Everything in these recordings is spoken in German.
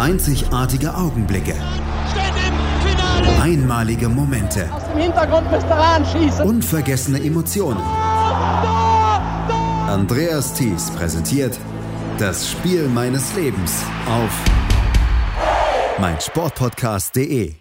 Einzigartige Augenblicke. Einmalige Momente. Aus dem Hintergrund müsst ihr anschießen. Unvergessene Emotionen. Andreas Thies präsentiert das Spiel meines Lebens auf meinsportpodcast.de.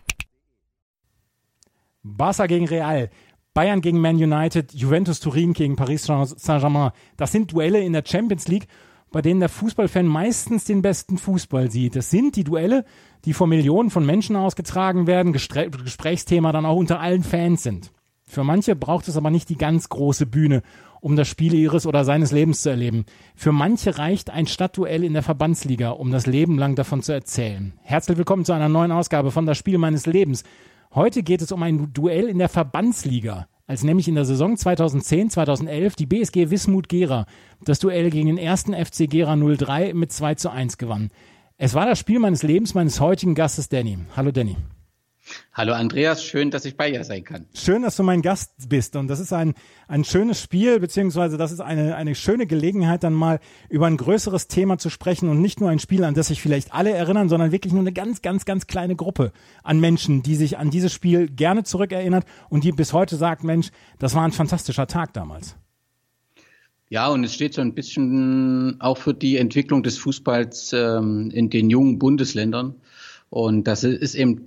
Barca gegen Real. Bayern gegen Man United, Juventus Turin gegen Paris Saint-Germain. Das sind Duelle in der Champions League, bei denen der Fußballfan meistens den besten Fußball sieht. Das sind die Duelle, die vor Millionen von Menschen ausgetragen werden, Gesprächsthema dann auch unter allen Fans sind. Für manche braucht es aber nicht die ganz große Bühne, um das Spiel ihres oder seines Lebens zu erleben. Für manche reicht ein Stadtduell in der Verbandsliga, um das Leben lang davon zu erzählen. Herzlich willkommen zu einer neuen Ausgabe von Das Spiel meines Lebens. Heute geht es um ein Duell in der Verbandsliga, als nämlich in der Saison 2010-2011 die BSG Wismut Gera das Duell gegen den ersten FC Gera 03 mit 2 zu 1 gewann. Es war das Spiel meines Lebens meines heutigen Gastes Danny. Hallo Danny. Hallo Andreas, schön, dass ich bei dir sein kann. Schön, dass du mein Gast bist. Und das ist ein, ein schönes Spiel, beziehungsweise das ist eine, eine schöne Gelegenheit, dann mal über ein größeres Thema zu sprechen und nicht nur ein Spiel, an das sich vielleicht alle erinnern, sondern wirklich nur eine ganz, ganz, ganz kleine Gruppe an Menschen, die sich an dieses Spiel gerne zurückerinnert und die bis heute sagt, Mensch, das war ein fantastischer Tag damals. Ja, und es steht so ein bisschen auch für die Entwicklung des Fußballs ähm, in den jungen Bundesländern. Und das ist eben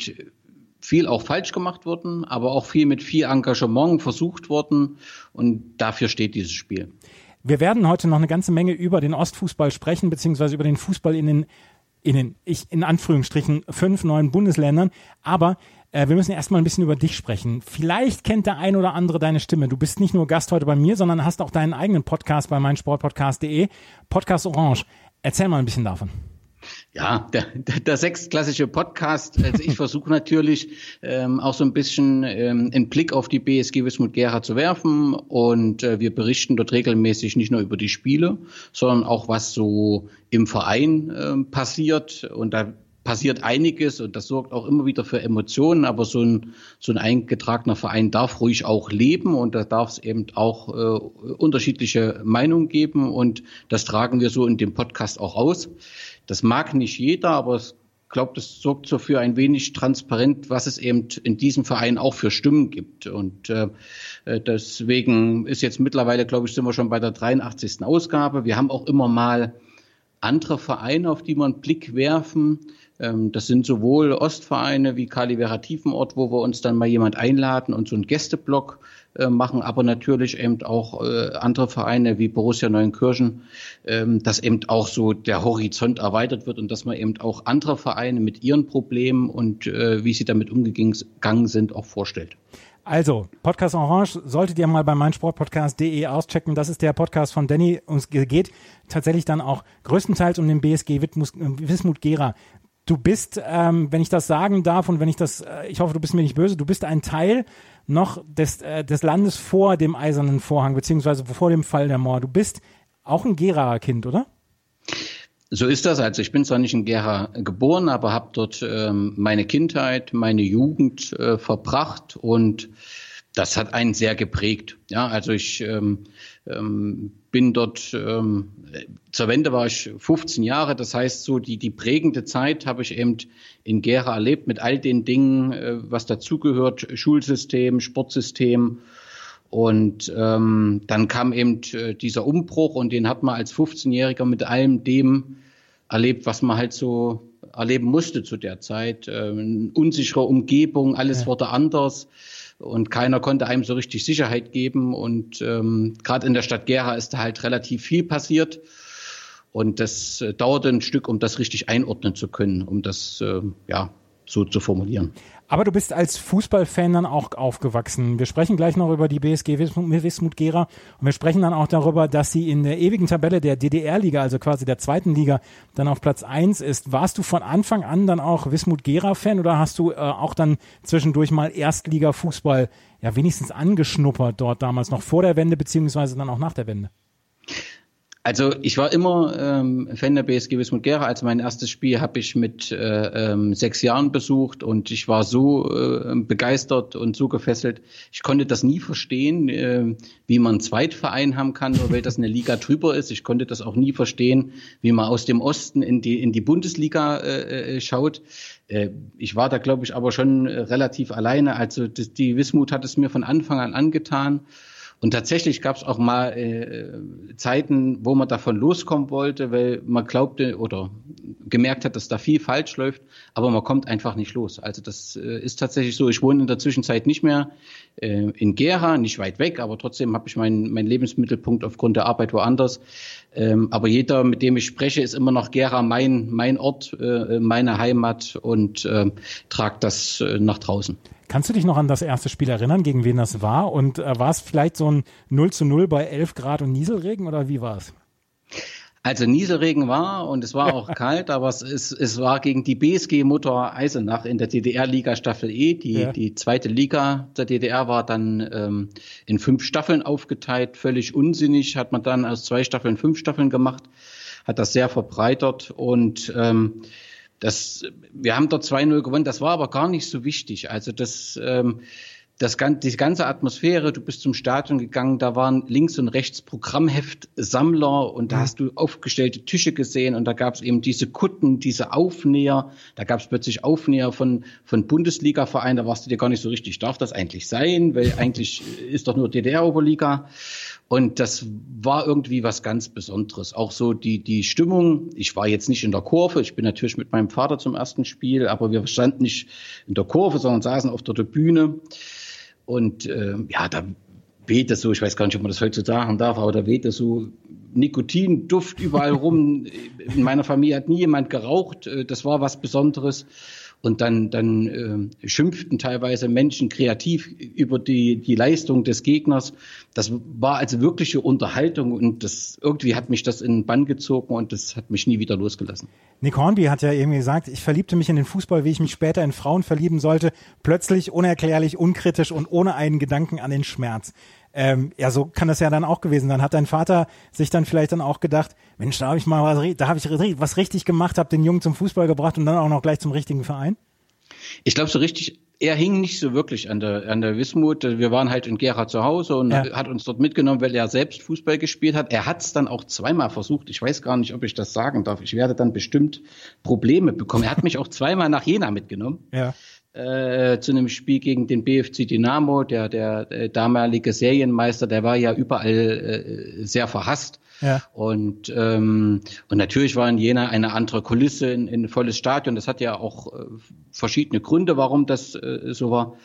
viel auch falsch gemacht worden, aber auch viel mit viel Engagement versucht worden und dafür steht dieses Spiel. Wir werden heute noch eine ganze Menge über den Ostfußball sprechen, beziehungsweise über den Fußball in den, in den, ich, in Anführungsstrichen, fünf neuen Bundesländern. Aber äh, wir müssen erstmal ein bisschen über dich sprechen. Vielleicht kennt der ein oder andere deine Stimme. Du bist nicht nur Gast heute bei mir, sondern hast auch deinen eigenen Podcast bei meinsportpodcast.de, Podcast Orange. Erzähl mal ein bisschen davon. Ja, der, der, der sechstklassische Podcast. Also ich versuche natürlich ähm, auch so ein bisschen ähm, einen Blick auf die BSG Wismut Gera zu werfen und äh, wir berichten dort regelmäßig nicht nur über die Spiele, sondern auch was so im Verein äh, passiert und da passiert einiges und das sorgt auch immer wieder für Emotionen, aber so ein, so ein eingetragener Verein darf ruhig auch leben und da darf es eben auch äh, unterschiedliche Meinungen geben und das tragen wir so in dem Podcast auch aus. Das mag nicht jeder, aber ich glaube, das sorgt so für ein wenig transparent, was es eben in diesem Verein auch für Stimmen gibt. Und äh, deswegen ist jetzt mittlerweile, glaube ich, sind wir schon bei der 83. Ausgabe. Wir haben auch immer mal andere Vereine, auf die wir einen Blick werfen. Ähm, das sind sowohl Ostvereine wie Kalivera Tiefenort, wo wir uns dann mal jemand einladen und so einen Gästeblock äh, machen, aber natürlich eben auch äh, andere Vereine wie Borussia Neunkirchen, ähm, dass eben auch so der Horizont erweitert wird und dass man eben auch andere Vereine mit ihren Problemen und äh, wie sie damit umgegangen sind, auch vorstellt. Also, Podcast Orange solltet ihr mal bei meinsportpodcast.de auschecken. Das ist der Podcast von Danny. Uns geht tatsächlich dann auch größtenteils um den BSG Wismut Gera. Du bist, ähm, wenn ich das sagen darf und wenn ich das, äh, ich hoffe, du bist mir nicht böse, du bist ein Teil noch des, äh, des Landes vor dem Eisernen Vorhang, beziehungsweise vor dem Fall der Mauer. Du bist auch ein Geraer Kind, oder? So ist das. Also ich bin zwar nicht in Gera geboren, aber habe dort ähm, meine Kindheit, meine Jugend äh, verbracht und das hat einen sehr geprägt. Ja, also ich ähm, ähm, bin dort, ähm, zur Wende war ich 15 Jahre, das heißt so die, die prägende Zeit habe ich eben in Gera erlebt mit all den Dingen, äh, was dazugehört, Schulsystem, Sportsystem. Und ähm, dann kam eben äh, dieser Umbruch und den hat man als 15-Jähriger mit allem dem erlebt, was man halt so erleben musste zu der Zeit. Ähm, unsichere Umgebung, alles ja. wurde anders und keiner konnte einem so richtig Sicherheit geben. Und ähm, gerade in der Stadt Gera ist da halt relativ viel passiert. Und das äh, dauerte ein Stück, um das richtig einordnen zu können, um das äh, ja so zu formulieren. Aber du bist als Fußballfan dann auch aufgewachsen. Wir sprechen gleich noch über die BSG Wismut Gera und wir sprechen dann auch darüber, dass sie in der ewigen Tabelle der DDR-Liga, also quasi der zweiten Liga, dann auf Platz eins ist. Warst du von Anfang an dann auch Wismut Gera-Fan oder hast du äh, auch dann zwischendurch mal Erstliga-Fußball ja wenigstens angeschnuppert dort damals noch vor der Wende beziehungsweise dann auch nach der Wende? Also ich war immer ähm, Fan der BSG Wismut Gera. Also mein erstes Spiel habe ich mit äh, ähm, sechs Jahren besucht und ich war so äh, begeistert und so gefesselt. Ich konnte das nie verstehen, äh, wie man einen Zweitverein haben kann, nur weil das eine Liga drüber ist. Ich konnte das auch nie verstehen, wie man aus dem Osten in die in die Bundesliga äh, äh schaut. Äh, ich war da, glaube ich, aber schon relativ alleine. Also das, die Wismut hat es mir von Anfang an angetan. Und tatsächlich gab es auch mal äh, Zeiten, wo man davon loskommen wollte, weil man glaubte oder gemerkt hat, dass da viel falsch läuft, aber man kommt einfach nicht los. Also das äh, ist tatsächlich so. Ich wohne in der Zwischenzeit nicht mehr in Gera, nicht weit weg, aber trotzdem habe ich meinen mein Lebensmittelpunkt aufgrund der Arbeit woanders. Ähm, aber jeder, mit dem ich spreche, ist immer noch Gera mein, mein Ort, äh, meine Heimat und äh, tragt das äh, nach draußen. Kannst du dich noch an das erste Spiel erinnern, gegen wen das war? Und äh, war es vielleicht so ein 0 zu 0 bei 11 Grad und Nieselregen oder wie war es? Also Nieselregen war und es war auch kalt, aber es, es, es war gegen die BSG Motor Eisenach in der DDR-Liga Staffel E. Die, ja. die zweite Liga der DDR war dann ähm, in fünf Staffeln aufgeteilt. Völlig unsinnig hat man dann aus zwei Staffeln fünf Staffeln gemacht, hat das sehr verbreitert und ähm, das, wir haben dort 2-0 gewonnen, das war aber gar nicht so wichtig. Also das, ähm, das, die ganze Atmosphäre, du bist zum Stadion gegangen, da waren links und rechts Programmheftsammler und da mhm. hast du aufgestellte Tische gesehen und da gab es eben diese Kutten, diese Aufnäher, da gab es plötzlich Aufnäher von, von Bundesliga-Vereinen, da warst du dir gar nicht so richtig, darf das eigentlich sein, weil eigentlich ist doch nur DDR-Oberliga. Und das war irgendwie was ganz Besonderes. Auch so die, die Stimmung. Ich war jetzt nicht in der Kurve. Ich bin natürlich mit meinem Vater zum ersten Spiel, aber wir standen nicht in der Kurve, sondern saßen auf der Bühne. Und äh, ja, da wehte so, ich weiß gar nicht, ob man das heute sagen darf, aber da wehte so Nikotinduft überall rum. In meiner Familie hat nie jemand geraucht. Äh, das war was Besonderes. Und dann, dann äh, schimpften teilweise Menschen kreativ über die, die Leistung des Gegners. Das war also wirkliche Unterhaltung und das irgendwie hat mich das in den Bann gezogen und das hat mich nie wieder losgelassen. Nick Hornby hat ja eben gesagt, ich verliebte mich in den Fußball, wie ich mich später in Frauen verlieben sollte. Plötzlich, unerklärlich, unkritisch und ohne einen Gedanken an den Schmerz. Ähm, ja, so kann das ja dann auch gewesen sein. Hat dein Vater sich dann vielleicht dann auch gedacht, Mensch, da habe ich mal was, da habe ich was richtig gemacht, habe den Jungen zum Fußball gebracht und dann auch noch gleich zum richtigen Verein? Ich glaube, so richtig, er hing nicht so wirklich an der, an der Wismut. Wir waren halt in Gera zu Hause und ja. hat uns dort mitgenommen, weil er selbst Fußball gespielt hat. Er hat es dann auch zweimal versucht. Ich weiß gar nicht, ob ich das sagen darf. Ich werde dann bestimmt Probleme bekommen. Er hat mich auch zweimal nach Jena mitgenommen. Ja äh, zu einem Spiel gegen den BFC Dynamo, der, der, der damalige Serienmeister, der war ja überall äh, sehr verhasst. Ja. Und, ähm, und natürlich war in Jena eine andere Kulisse, in, in ein volles Stadion. Das hat ja auch äh, verschiedene Gründe, warum das äh, so war.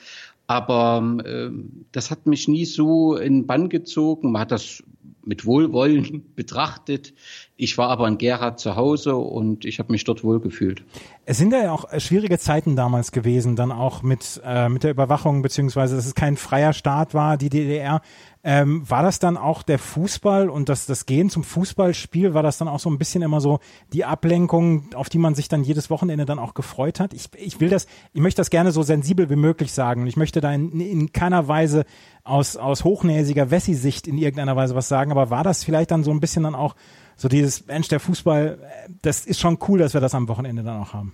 Aber äh, das hat mich nie so in Bann gezogen. Man hat das mit Wohlwollen betrachtet. Ich war aber in Gera zu Hause und ich habe mich dort wohlgefühlt. Es sind ja auch schwierige Zeiten damals gewesen, dann auch mit, äh, mit der Überwachung, beziehungsweise dass es kein freier Staat war, die DDR. Ähm, war das dann auch der Fußball und das, das Gehen zum Fußballspiel, war das dann auch so ein bisschen immer so die Ablenkung, auf die man sich dann jedes Wochenende dann auch gefreut hat? Ich, ich will das, ich möchte das gerne so sensibel wie möglich sagen. Ich möchte da in, in keiner Weise aus, aus hochnäsiger Wessi-Sicht in irgendeiner Weise was sagen, aber war das vielleicht dann so ein bisschen dann auch so dieses, Mensch, der Fußball, das ist schon cool, dass wir das am Wochenende dann auch haben.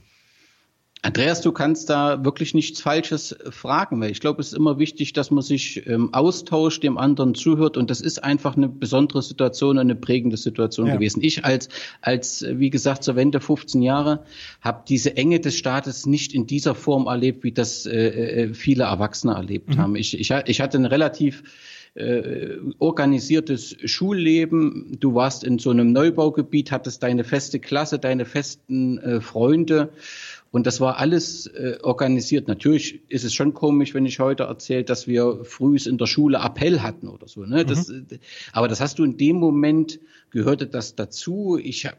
Andreas, du kannst da wirklich nichts Falsches fragen, weil ich glaube, es ist immer wichtig, dass man sich ähm, austauscht, dem anderen zuhört und das ist einfach eine besondere Situation, eine prägende Situation ja. gewesen. Ich als, als, wie gesagt, zur Wende 15 Jahre habe diese Enge des Staates nicht in dieser Form erlebt, wie das äh, äh viele Erwachsene erlebt mhm. haben. Ich, ich, ich hatte ein relativ äh, organisiertes Schulleben. Du warst in so einem Neubaugebiet, hattest deine feste Klasse, deine festen äh, Freunde und das war alles äh, organisiert. Natürlich ist es schon komisch, wenn ich heute erzähle, dass wir früh in der Schule Appell hatten oder so. Ne? Das, mhm. aber das hast du in dem Moment, gehörte das dazu. Ich habe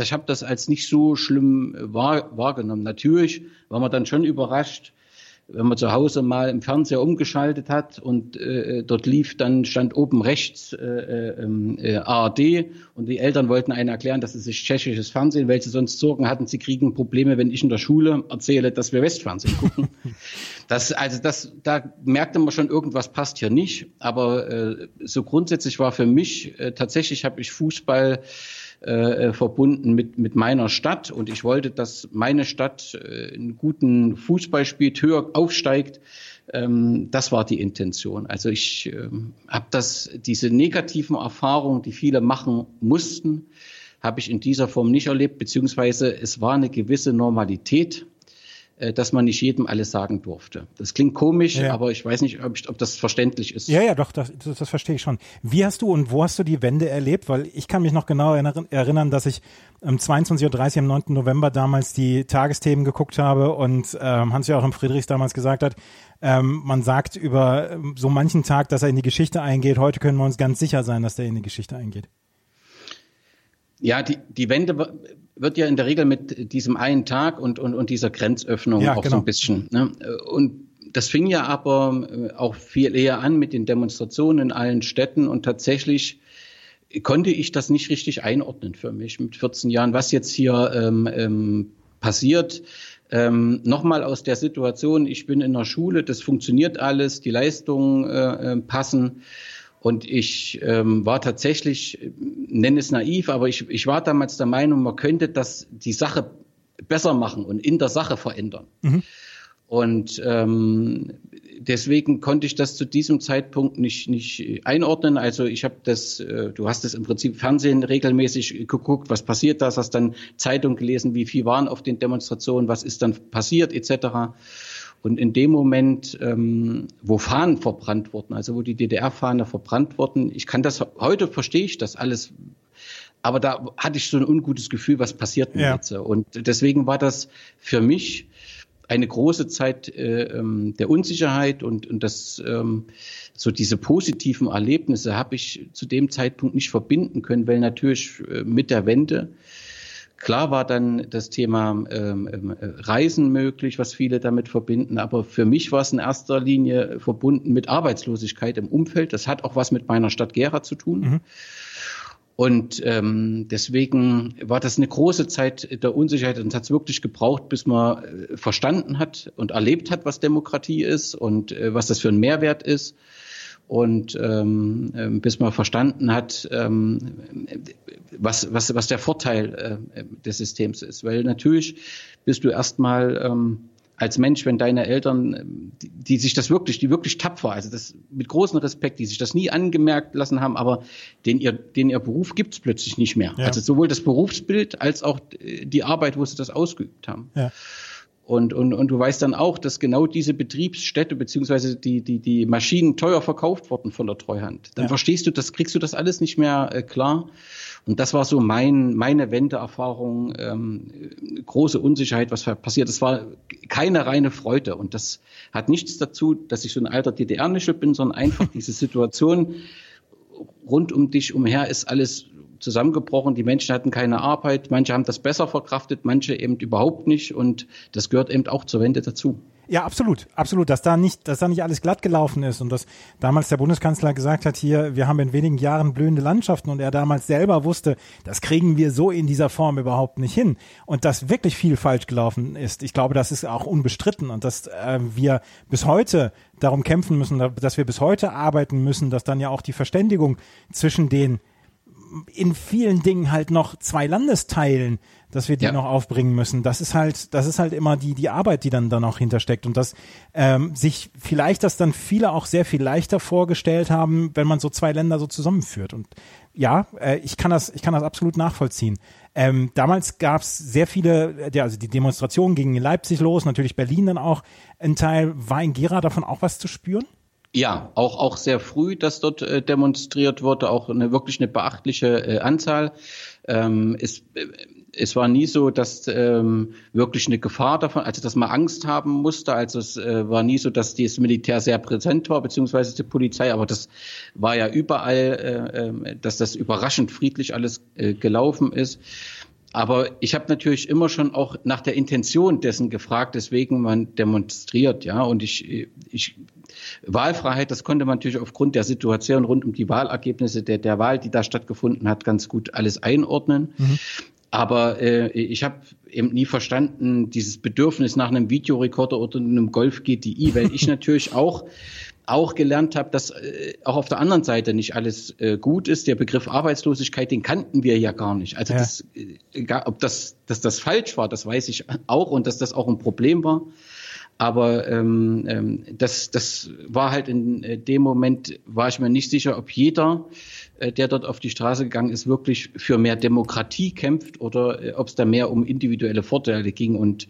ich hab das als nicht so schlimm wahr, wahrgenommen. Natürlich war man dann schon überrascht, wenn man zu Hause mal im Fernseher umgeschaltet hat und äh, dort lief, dann stand oben rechts äh, äh, ähm, äh, ARD und die Eltern wollten einen erklären, dass es ist tschechisches Fernsehen, weil sie sonst Sorgen hatten, sie kriegen Probleme, wenn ich in der Schule erzähle, dass wir Westfernsehen gucken. das, also das, da merkte man schon, irgendwas passt hier nicht. Aber äh, so grundsätzlich war für mich äh, tatsächlich habe ich Fußball äh, verbunden mit, mit meiner Stadt. Und ich wollte, dass meine Stadt äh, einen guten Fußball spielt, höher aufsteigt. Ähm, das war die Intention. Also ich äh, habe das, diese negativen Erfahrungen, die viele machen mussten, habe ich in dieser Form nicht erlebt, beziehungsweise es war eine gewisse Normalität äh, dass man nicht jedem alles sagen durfte. Das klingt komisch, ja. aber ich weiß nicht, ob, ich, ob, das verständlich ist. Ja, ja, doch, das, das, das, verstehe ich schon. Wie hast du und wo hast du die Wende erlebt? Weil ich kann mich noch genau erinnern, dass ich um 22.30 Uhr am 9. November damals die Tagesthemen geguckt habe und ähm, Hans-Joachim Friedrichs damals gesagt hat, ähm, man sagt über ähm, so manchen Tag, dass er in die Geschichte eingeht. Heute können wir uns ganz sicher sein, dass der in die Geschichte eingeht. Ja, die, die Wende wird ja in der Regel mit diesem einen Tag und, und, und dieser Grenzöffnung ja, auch genau. so ein bisschen. Ne? Und das fing ja aber äh, auch viel eher an mit den Demonstrationen in allen Städten und tatsächlich konnte ich das nicht richtig einordnen für mich mit 14 Jahren, was jetzt hier ähm, ähm, passiert. Ähm, Nochmal aus der Situation, ich bin in der Schule, das funktioniert alles, die Leistungen äh, äh passen. Und ich ähm, war tatsächlich, nenne es naiv, aber ich, ich war damals der Meinung, man könnte das die Sache besser machen und in der Sache verändern. Mhm. Und ähm, deswegen konnte ich das zu diesem Zeitpunkt nicht, nicht einordnen. Also ich habe das, äh, du hast das im Prinzip Fernsehen regelmäßig geguckt, was passiert da, hast dann Zeitung gelesen, wie viel waren auf den Demonstrationen, was ist dann passiert etc. Und in dem Moment, ähm, wo Fahnen verbrannt wurden, also wo die DDR-Fahne verbrannt wurden, ich kann das, heute verstehe ich das alles, aber da hatte ich so ein ungutes Gefühl, was passiert denn ja. jetzt? Und deswegen war das für mich eine große Zeit äh, ähm, der Unsicherheit und, und das ähm, so diese positiven Erlebnisse habe ich zu dem Zeitpunkt nicht verbinden können, weil natürlich äh, mit der Wende Klar war dann das Thema ähm, ähm, Reisen möglich, was viele damit verbinden, aber für mich war es in erster Linie verbunden mit Arbeitslosigkeit im Umfeld. Das hat auch was mit meiner Stadt Gera zu tun. Mhm. Und ähm, deswegen war das eine große Zeit der Unsicherheit und hat es wirklich gebraucht, bis man äh, verstanden hat und erlebt hat, was Demokratie ist und äh, was das für ein Mehrwert ist und ähm, ähm, bis man verstanden hat, ähm, was, was, was der Vorteil äh, des Systems ist. Weil natürlich bist du erstmal ähm, als Mensch, wenn deine Eltern, die, die sich das wirklich, die wirklich tapfer, also das mit großem Respekt, die sich das nie angemerkt lassen haben, aber den ihr, den ihr Beruf gibt's plötzlich nicht mehr. Ja. Also sowohl das Berufsbild als auch die Arbeit, wo sie das ausgeübt haben. Ja. Und, und, und du weißt dann auch, dass genau diese Betriebsstätte beziehungsweise die, die, die Maschinen teuer verkauft wurden von der Treuhand. Dann ja. verstehst du das, kriegst du das alles nicht mehr äh, klar. Und das war so mein, meine Wendeerfahrung, ähm, große Unsicherheit, was passiert. Es war keine reine Freude. Und das hat nichts dazu, dass ich so ein alter DDR-Nischel bin, sondern einfach diese Situation rund um dich umher ist alles zusammengebrochen. Die Menschen hatten keine Arbeit. Manche haben das besser verkraftet, manche eben überhaupt nicht. Und das gehört eben auch zur Wende dazu. Ja, absolut, absolut, dass da nicht, dass da nicht alles glatt gelaufen ist und dass damals der Bundeskanzler gesagt hat, hier, wir haben in wenigen Jahren blühende Landschaften und er damals selber wusste, das kriegen wir so in dieser Form überhaupt nicht hin und dass wirklich viel falsch gelaufen ist. Ich glaube, das ist auch unbestritten und dass äh, wir bis heute darum kämpfen müssen, dass wir bis heute arbeiten müssen, dass dann ja auch die Verständigung zwischen den in vielen Dingen halt noch zwei Landesteilen, dass wir die ja. noch aufbringen müssen. Das ist halt, das ist halt immer die die Arbeit, die dann da noch hintersteckt und dass ähm, sich vielleicht das dann viele auch sehr viel leichter vorgestellt haben, wenn man so zwei Länder so zusammenführt. Und ja, äh, ich kann das, ich kann das absolut nachvollziehen. Ähm, damals gab es sehr viele, ja, also die Demonstrationen gingen in Leipzig los, natürlich Berlin dann auch. Ein Teil war in Gera davon auch was zu spüren? Ja, auch, auch sehr früh, dass dort äh, demonstriert wurde, auch eine wirklich eine beachtliche äh, Anzahl. Ähm, es, äh, es war nie so, dass ähm, wirklich eine Gefahr davon, also dass man Angst haben musste. Also es äh, war nie so, dass das Militär sehr präsent war, beziehungsweise die Polizei, aber das war ja überall, äh, äh, dass das überraschend friedlich alles äh, gelaufen ist. aber ich habe natürlich immer schon auch nach der Intention dessen gefragt, deswegen man demonstriert, ja. Und ich, ich Wahlfreiheit, das konnte man natürlich aufgrund der Situation rund um die Wahlergebnisse der, der Wahl, die da stattgefunden hat, ganz gut alles einordnen. Mhm. Aber äh, ich habe eben nie verstanden, dieses Bedürfnis nach einem Videorekorder oder einem Golf GTI, weil ich natürlich auch auch gelernt habe, dass äh, auch auf der anderen Seite nicht alles äh, gut ist. Der Begriff Arbeitslosigkeit, den kannten wir ja gar nicht. Also ja. das, äh, ob das, dass das falsch war, das weiß ich auch und dass das auch ein Problem war. Aber ähm, ähm, das, das war halt in äh, dem Moment, war ich mir nicht sicher, ob jeder, äh, der dort auf die Straße gegangen ist, wirklich für mehr Demokratie kämpft oder äh, ob es da mehr um individuelle Vorteile ging. Und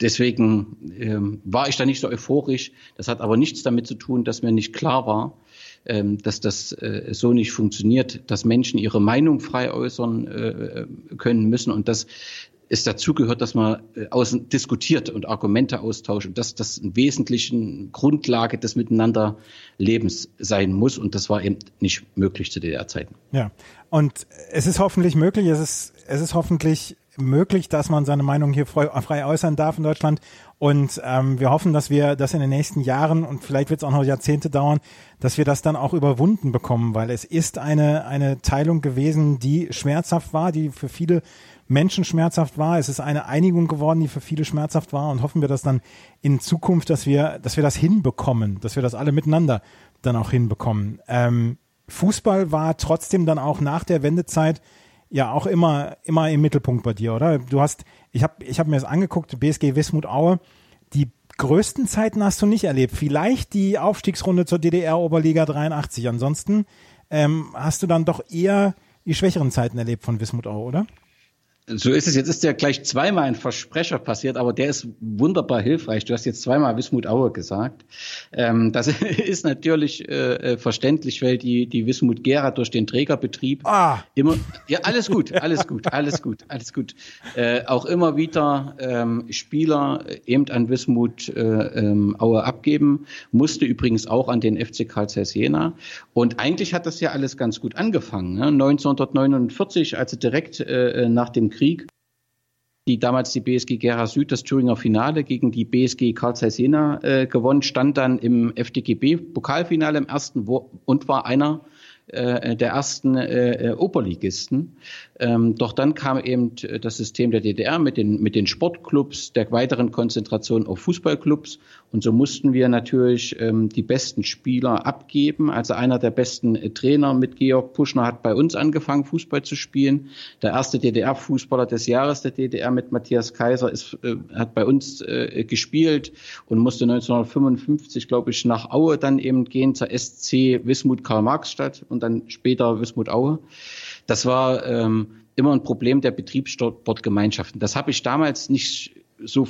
deswegen ähm, war ich da nicht so euphorisch. Das hat aber nichts damit zu tun, dass mir nicht klar war, ähm, dass das äh, so nicht funktioniert, dass Menschen ihre Meinung frei äußern äh, können müssen und dass es dazugehört, dass man äh, außen diskutiert und Argumente austauscht und dass das eine wesentliche Grundlage des Miteinanderlebens sein muss. Und das war eben nicht möglich zu DDR-Zeiten. Ja, und es ist hoffentlich möglich, es ist, es ist hoffentlich möglich, dass man seine Meinung hier frei, frei äußern darf in Deutschland. Und ähm, wir hoffen, dass wir das in den nächsten Jahren und vielleicht wird es auch noch Jahrzehnte dauern, dass wir das dann auch überwunden bekommen, weil es ist eine, eine Teilung gewesen, die schmerzhaft war, die für viele Menschen schmerzhaft war. Es ist eine Einigung geworden, die für viele schmerzhaft war und hoffen wir das dann in Zukunft, dass wir, dass wir das hinbekommen, dass wir das alle miteinander dann auch hinbekommen. Ähm, Fußball war trotzdem dann auch nach der Wendezeit ja auch immer, immer im Mittelpunkt bei dir, oder? Du hast, ich habe ich hab mir das angeguckt, BSG Wismut Aue, die größten Zeiten hast du nicht erlebt. Vielleicht die Aufstiegsrunde zur DDR-Oberliga 83. Ansonsten ähm, hast du dann doch eher die schwächeren Zeiten erlebt von Wismut Aue, oder? So ist es. Jetzt ist ja gleich zweimal ein Versprecher passiert, aber der ist wunderbar hilfreich. Du hast jetzt zweimal Wismut Aue gesagt. Ähm, das ist natürlich äh, äh, verständlich, weil die, die Wismut Gera durch den Trägerbetrieb ah. immer, ja, alles gut, alles gut, alles gut, alles gut. Äh, auch immer wieder ähm, Spieler eben an Wismut äh, ähm, Aue abgeben, musste übrigens auch an den FC Karl Zeiss Jena. Und eigentlich hat das ja alles ganz gut angefangen. Ne? 1949, also direkt äh, nach dem Krieg, die damals die BSG Gera Süd das Thüringer Finale gegen die BSG Karl Zeiss Jena äh, gewonnen, stand dann im FDGB Pokalfinale im ersten wo und war einer äh, der ersten äh, Oberligisten. Ähm, doch dann kam eben das System der DDR mit den, mit den Sportclubs, der weiteren Konzentration auf Fußballclubs. Und so mussten wir natürlich ähm, die besten Spieler abgeben. Also einer der besten äh, Trainer mit Georg Puschner hat bei uns angefangen, Fußball zu spielen. Der erste DDR-Fußballer des Jahres der DDR mit Matthias Kaiser ist, äh, hat bei uns äh, gespielt und musste 1955, glaube ich, nach Aue dann eben gehen zur SC Wismut Karl-Marx-Stadt und dann später Wismut Aue. Das war ähm, immer ein Problem der Betriebssportgemeinschaften. Das habe ich damals nicht so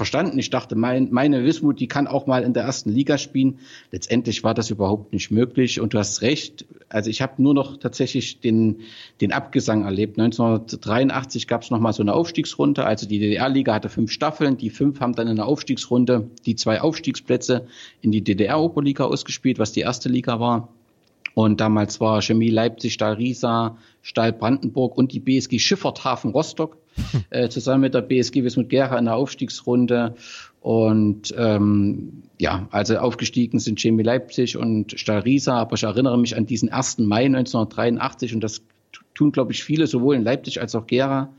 verstanden. Ich dachte, mein, meine Wismut, die kann auch mal in der ersten Liga spielen. Letztendlich war das überhaupt nicht möglich. Und du hast recht. Also ich habe nur noch tatsächlich den, den Abgesang erlebt. 1983 gab es noch mal so eine Aufstiegsrunde. Also die DDR-Liga hatte fünf Staffeln. Die fünf haben dann in der Aufstiegsrunde die zwei Aufstiegsplätze in die DDR-Oberliga ausgespielt, was die erste Liga war. Und damals war Chemie Leipzig, Stahl Riesa, Stahl Brandenburg und die BSG Schifferthafen Rostock äh, zusammen mit der BSG Wismut Gera in der Aufstiegsrunde. Und ähm, ja, also aufgestiegen sind Chemie Leipzig und Stahl Riesa. Aber ich erinnere mich an diesen 1. Mai 1983 und das tun, glaube ich, viele sowohl in Leipzig als auch Gera.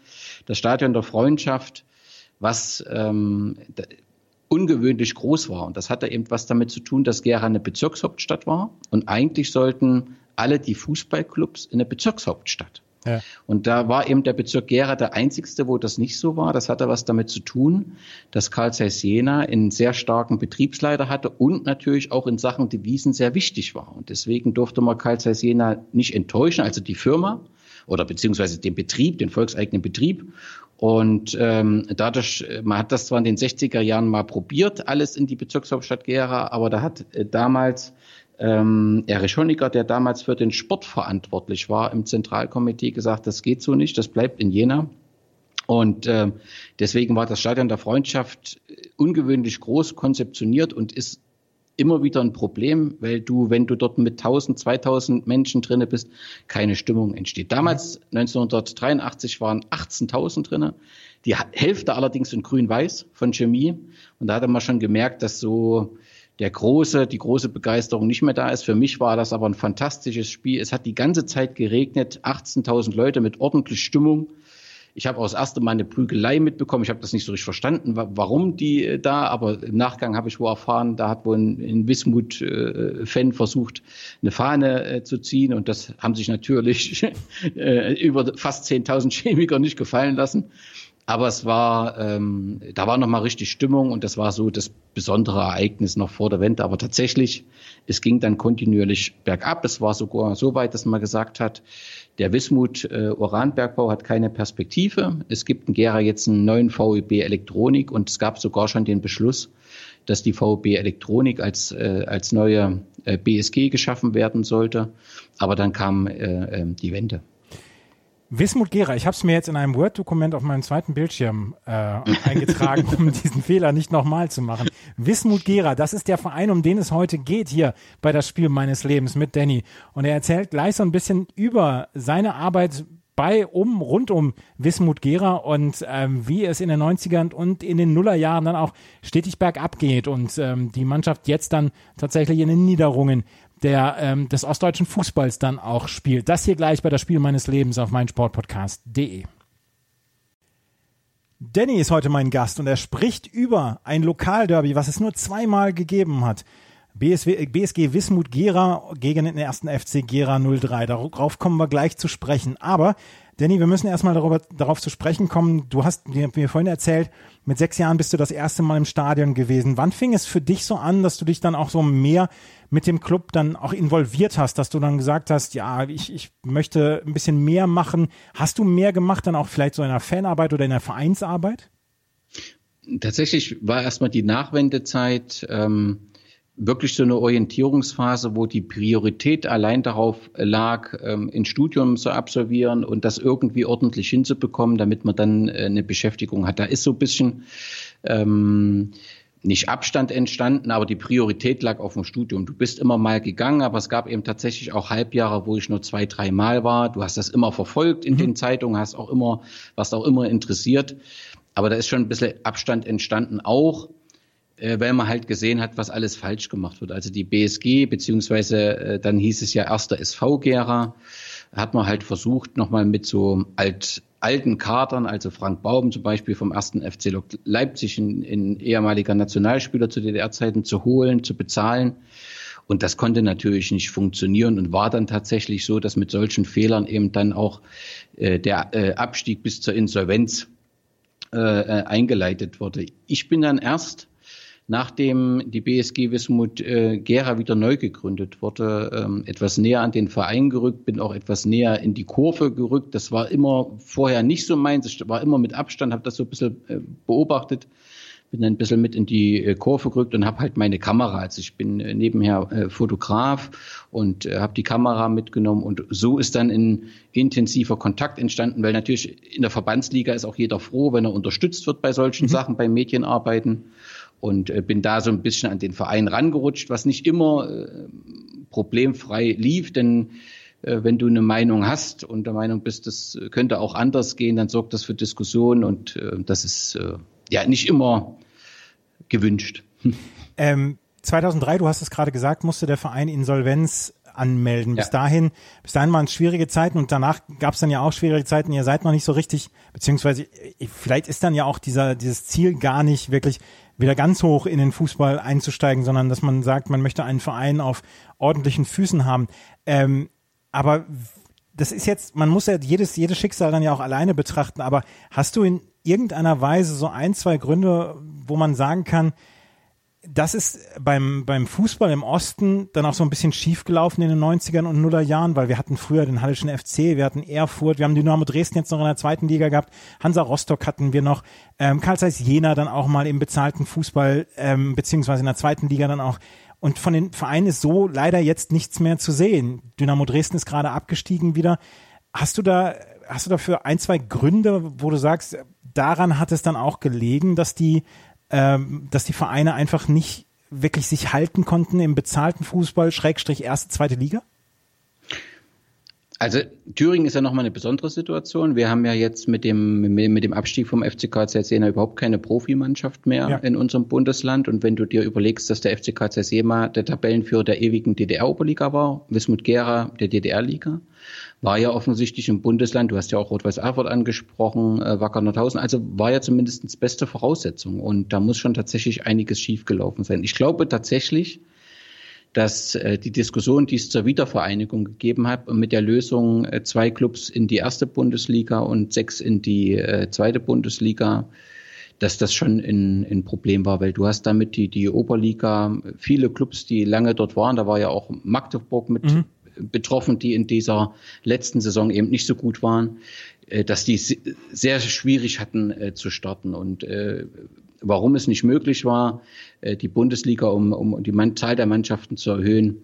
Das Stadion der Freundschaft, was ähm, ungewöhnlich groß war. Und das hatte eben was damit zu tun, dass Gera eine Bezirkshauptstadt war. Und eigentlich sollten alle die Fußballclubs in eine Bezirkshauptstadt. Ja. Und da war eben der Bezirk Gera der einzigste, wo das nicht so war. Das hatte was damit zu tun, dass Karl Zeiss Jena einen sehr starken Betriebsleiter hatte und natürlich auch in Sachen Devisen sehr wichtig war. Und deswegen durfte man Karl Zeiss Jena nicht enttäuschen, also die Firma oder beziehungsweise den Betrieb, den volkseigenen Betrieb. Und ähm, dadurch, äh, man hat das zwar in den 60er Jahren mal probiert, alles in die Bezirkshauptstadt Gera, aber da hat äh, damals ähm, Erich Honecker, der damals für den Sport verantwortlich war, im Zentralkomitee gesagt, das geht so nicht, das bleibt in Jena. Und äh, deswegen war das Stadion der Freundschaft äh, ungewöhnlich groß konzeptioniert und ist immer wieder ein Problem, weil du, wenn du dort mit 1000, 2000 Menschen drinne bist, keine Stimmung entsteht. Damals, 1983, waren 18.000 drinne. Die Hälfte allerdings in grün-weiß von Chemie. Und da hat man schon gemerkt, dass so der große, die große Begeisterung nicht mehr da ist. Für mich war das aber ein fantastisches Spiel. Es hat die ganze Zeit geregnet, 18.000 Leute mit ordentlich Stimmung. Ich habe auch das erste Mal eine Prügelei mitbekommen. Ich habe das nicht so richtig verstanden, warum die äh, da, aber im Nachgang habe ich wohl erfahren, da hat wohl ein, ein Wismut-Fan äh, versucht, eine Fahne äh, zu ziehen und das haben sich natürlich über fast 10.000 Chemiker nicht gefallen lassen. Aber es war, ähm, da war nochmal richtig Stimmung und das war so das besondere Ereignis noch vor der Wende. Aber tatsächlich, es ging dann kontinuierlich bergab. Es war sogar so weit, dass man gesagt hat, der Wismut äh, Uranbergbau hat keine Perspektive. Es gibt in Gera jetzt einen neuen VEB Elektronik und es gab sogar schon den Beschluss, dass die VEB Elektronik als, äh, als neue äh, BSG geschaffen werden sollte. Aber dann kam äh, äh, die Wende. Wismut Gera, ich habe es mir jetzt in einem Word-Dokument auf meinem zweiten Bildschirm äh, eingetragen, um diesen Fehler nicht nochmal zu machen. Wismut Gera, das ist der Verein, um den es heute geht hier bei das Spiel meines Lebens mit Danny. Und er erzählt gleich so ein bisschen über seine Arbeit bei, um, rund um Wismut Gera und ähm, wie es in den 90ern und in den Nullerjahren dann auch stetig bergab geht und ähm, die Mannschaft jetzt dann tatsächlich in den Niederungen der ähm, des ostdeutschen Fußballs dann auch spielt. Das hier gleich bei das Spiel meines Lebens auf meinsportpodcast.de. Danny ist heute mein Gast und er spricht über ein Lokalderby, was es nur zweimal gegeben hat. BSW, BSG Wismut Gera gegen den ersten FC Gera 03. Darauf kommen wir gleich zu sprechen. Aber Danny, wir müssen erstmal darüber, darauf zu sprechen kommen. Du hast mir, vorhin erzählt, mit sechs Jahren bist du das erste Mal im Stadion gewesen. Wann fing es für dich so an, dass du dich dann auch so mehr mit dem Club dann auch involviert hast, dass du dann gesagt hast, ja, ich, ich möchte ein bisschen mehr machen. Hast du mehr gemacht dann auch vielleicht so in der Fanarbeit oder in der Vereinsarbeit? Tatsächlich war erstmal die Nachwendezeit ähm, wirklich so eine Orientierungsphase, wo die Priorität allein darauf lag, ähm, ein Studium zu absolvieren und das irgendwie ordentlich hinzubekommen, damit man dann äh, eine Beschäftigung hat. Da ist so ein bisschen ähm, nicht Abstand entstanden, aber die Priorität lag auf dem Studium. Du bist immer mal gegangen, aber es gab eben tatsächlich auch Halbjahre, wo ich nur zwei, drei Mal war. Du hast das immer verfolgt in mhm. den Zeitungen, hast auch immer, was auch immer interessiert. Aber da ist schon ein bisschen Abstand entstanden, auch weil man halt gesehen hat, was alles falsch gemacht wird. Also die BSG, beziehungsweise äh, dann hieß es ja erster SV-Gera, hat man halt versucht, nochmal mit so alt, alten Kadern, also Frank Baum zum Beispiel vom ersten FC Leipzig, ein, ein ehemaliger Nationalspieler zu DDR-Zeiten, zu holen, zu bezahlen. Und das konnte natürlich nicht funktionieren und war dann tatsächlich so, dass mit solchen Fehlern eben dann auch äh, der äh, Abstieg bis zur Insolvenz äh, äh eingeleitet wurde. Ich bin dann erst nachdem die BSG Wismut äh, Gera wieder neu gegründet wurde, ähm, etwas näher an den Verein gerückt, bin auch etwas näher in die Kurve gerückt. Das war immer vorher nicht so meins. Ich war immer mit Abstand, habe das so ein bisschen äh, beobachtet, bin dann ein bisschen mit in die äh, Kurve gerückt und habe halt meine Kamera. Also ich bin äh, nebenher äh, Fotograf und äh, habe die Kamera mitgenommen und so ist dann ein intensiver Kontakt entstanden, weil natürlich in der Verbandsliga ist auch jeder froh, wenn er unterstützt wird bei solchen mhm. Sachen, bei Medienarbeiten und äh, bin da so ein bisschen an den Verein rangerutscht, was nicht immer äh, problemfrei lief, denn äh, wenn du eine Meinung hast und der Meinung bist, das könnte auch anders gehen, dann sorgt das für Diskussionen und das ist ja nicht immer gewünscht. Ähm, 2003, du hast es gerade gesagt, musste der Verein Insolvenz anmelden. Bis ja. dahin, bis dahin waren es schwierige Zeiten und danach gab es dann ja auch schwierige Zeiten. Ihr seid noch nicht so richtig, beziehungsweise vielleicht ist dann ja auch dieser dieses Ziel gar nicht wirklich wieder ganz hoch in den Fußball einzusteigen, sondern dass man sagt, man möchte einen Verein auf ordentlichen Füßen haben. Ähm, aber das ist jetzt, man muss ja jedes, jedes Schicksal dann ja auch alleine betrachten, aber hast du in irgendeiner Weise so ein, zwei Gründe, wo man sagen kann, das ist beim, beim Fußball im Osten dann auch so ein bisschen schiefgelaufen in den 90ern und Nullerjahren, weil wir hatten früher den Hallischen FC, wir hatten Erfurt, wir haben Dynamo Dresden jetzt noch in der zweiten Liga gehabt, Hansa Rostock hatten wir noch, ähm, Karl Zeiss Jena dann auch mal im bezahlten Fußball, ähm, beziehungsweise in der zweiten Liga dann auch. Und von den Vereinen ist so leider jetzt nichts mehr zu sehen. Dynamo Dresden ist gerade abgestiegen wieder. Hast du da, hast du dafür ein, zwei Gründe, wo du sagst, daran hat es dann auch gelegen, dass die ähm, dass die Vereine einfach nicht wirklich sich halten konnten im bezahlten Fußball, Schrägstrich erste, zweite Liga? Also Thüringen ist ja nochmal eine besondere Situation. Wir haben ja jetzt mit dem, mit dem Abstieg vom FCK Jena überhaupt keine Profimannschaft mehr ja. in unserem Bundesland. Und wenn du dir überlegst, dass der FCK Jena der Tabellenführer der ewigen DDR-Oberliga war, Wismut Gera der DDR-Liga, war ja offensichtlich im Bundesland, du hast ja auch Rot-Weiß Erfurt angesprochen, äh, Wacker Nordhausen, also war ja zumindest beste Voraussetzung. Und da muss schon tatsächlich einiges schiefgelaufen sein. Ich glaube tatsächlich, dass äh, die Diskussion, die es zur Wiedervereinigung gegeben hat, mit der Lösung äh, zwei Clubs in die erste Bundesliga und sechs in die äh, zweite Bundesliga, dass das schon ein, ein Problem war, weil du hast damit die, die Oberliga, viele Clubs, die lange dort waren, da war ja auch Magdeburg mit mhm. Betroffen, die in dieser letzten Saison eben nicht so gut waren, äh, dass die sehr schwierig hatten äh, zu starten. Und äh, warum es nicht möglich war, die Bundesliga um, um die Zahl der Mannschaften zu erhöhen,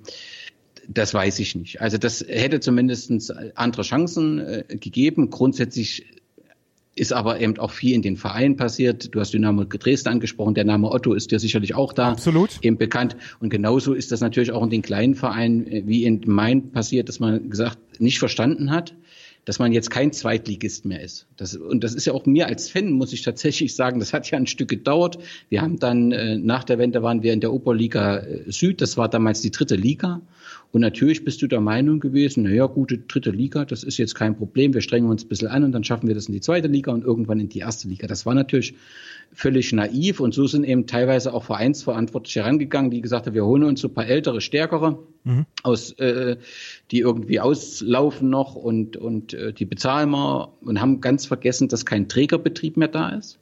das weiß ich nicht. Also das hätte zumindest andere Chancen gegeben. Grundsätzlich ist aber eben auch viel in den Vereinen passiert. Du hast Dynamo Dresden angesprochen, der Name Otto ist dir sicherlich auch da Absolut. eben bekannt. Und genauso ist das natürlich auch in den kleinen Vereinen äh, wie in Main passiert, dass man gesagt nicht verstanden hat, dass man jetzt kein Zweitligist mehr ist. Das, und das ist ja auch mir als Fan, muss ich tatsächlich sagen, das hat ja ein Stück gedauert. Wir haben dann, äh, nach der Wende waren wir in der Oberliga äh, Süd, das war damals die dritte Liga. Und natürlich bist du der Meinung gewesen, naja, gute dritte Liga, das ist jetzt kein Problem, wir strengen uns ein bisschen an und dann schaffen wir das in die zweite Liga und irgendwann in die erste Liga. Das war natürlich völlig naiv und so sind eben teilweise auch Vereinsverantwortliche herangegangen, die gesagt haben, wir holen uns so ein paar ältere, stärkere mhm. aus, äh, die irgendwie auslaufen noch und, und äh, die bezahlen wir und haben ganz vergessen, dass kein Trägerbetrieb mehr da ist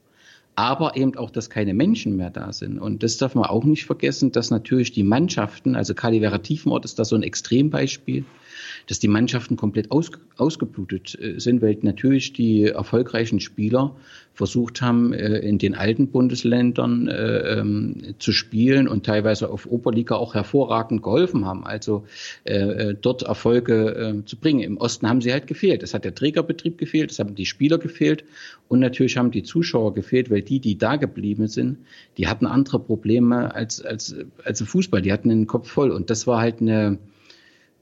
aber eben auch, dass keine Menschen mehr da sind. Und das darf man auch nicht vergessen, dass natürlich die Mannschaften, also Kali Vera Tiefenort ist da so ein Extrembeispiel, dass die Mannschaften komplett aus, ausgeblutet äh, sind, weil natürlich die erfolgreichen Spieler versucht haben, äh, in den alten Bundesländern äh, ähm, zu spielen und teilweise auf Oberliga auch hervorragend geholfen haben, also dort Erfolge zu bringen. Im Osten haben sie halt gefehlt. Es hat der Trägerbetrieb gefehlt, es haben die Spieler gefehlt und natürlich haben die Zuschauer gefehlt, weil die, die da geblieben sind, die hatten andere Probleme als, als, als Fußball. Die hatten den Kopf voll und das war halt eine,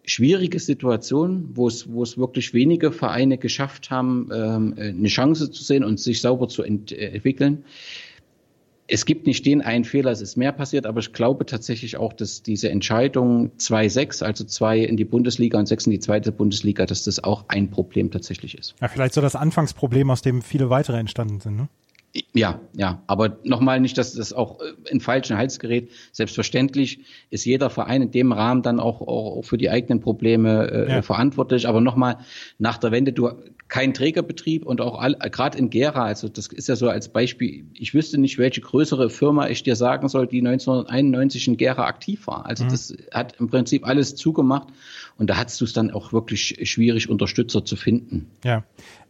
schwierige Situation, wo es, wo es wirklich wenige Vereine geschafft haben, ähm, eine Chance zu sehen und sich sauber zu ent äh, entwickeln. Es gibt nicht den einen Fehler, es ist mehr passiert, aber ich glaube tatsächlich auch, dass diese Entscheidung 2-6, also zwei in die Bundesliga und sechs in die zweite Bundesliga, dass das auch ein Problem tatsächlich ist. Ja, vielleicht so das Anfangsproblem, aus dem viele weitere entstanden sind, ne? Ja, ja, aber nochmal nicht, dass das auch äh, in falschen Hals gerät. Selbstverständlich ist jeder Verein in dem Rahmen dann auch, auch für die eigenen Probleme äh, ja. verantwortlich. Aber nochmal, nach der Wende, du kein Trägerbetrieb und auch gerade in Gera, also das ist ja so als Beispiel, ich wüsste nicht, welche größere Firma ich dir sagen soll, die 1991 in Gera aktiv war. Also mhm. das hat im Prinzip alles zugemacht und da hattest du es dann auch wirklich schwierig, Unterstützer zu finden. Ja.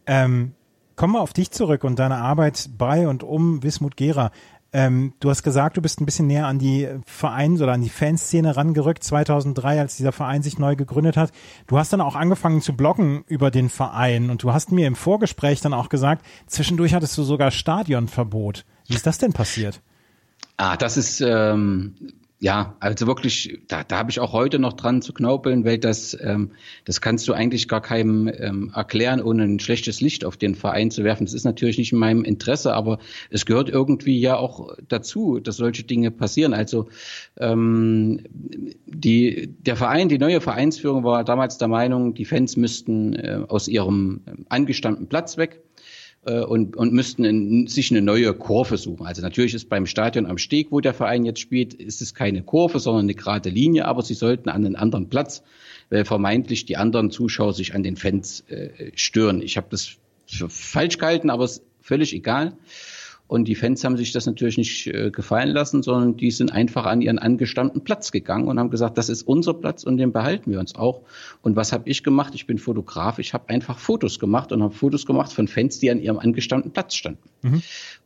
Ähm Kommen wir auf dich zurück und deine Arbeit bei und um Wismut Gera. Ähm, du hast gesagt, du bist ein bisschen näher an die Vereins- oder an die Fanszene rangerückt, 2003, als dieser Verein sich neu gegründet hat. Du hast dann auch angefangen zu bloggen über den Verein und du hast mir im Vorgespräch dann auch gesagt, zwischendurch hattest du sogar Stadionverbot. Wie ist das denn passiert? Ah, das ist ähm, ja, also wirklich, da, da habe ich auch heute noch dran zu knaupeln, weil das, ähm, das kannst du eigentlich gar keinem ähm, erklären, ohne ein schlechtes Licht auf den Verein zu werfen. Das ist natürlich nicht in meinem Interesse, aber es gehört irgendwie ja auch dazu, dass solche Dinge passieren. Also ähm, die, der Verein, die neue Vereinsführung war damals der Meinung, die Fans müssten äh, aus ihrem angestammten Platz weg und, und müssten in, sich eine neue Kurve suchen. Also natürlich ist beim Stadion am Steg, wo der Verein jetzt spielt, ist es keine Kurve, sondern eine gerade Linie, aber sie sollten an einen anderen Platz, weil vermeintlich die anderen Zuschauer sich an den Fans äh, stören. Ich habe das für falsch gehalten, aber es ist völlig egal. Und die Fans haben sich das natürlich nicht äh, gefallen lassen, sondern die sind einfach an ihren angestammten Platz gegangen und haben gesagt, das ist unser Platz und den behalten wir uns auch. Und was habe ich gemacht? Ich bin Fotograf. Ich habe einfach Fotos gemacht und habe Fotos gemacht von Fans, die an ihrem angestammten Platz standen. Mhm.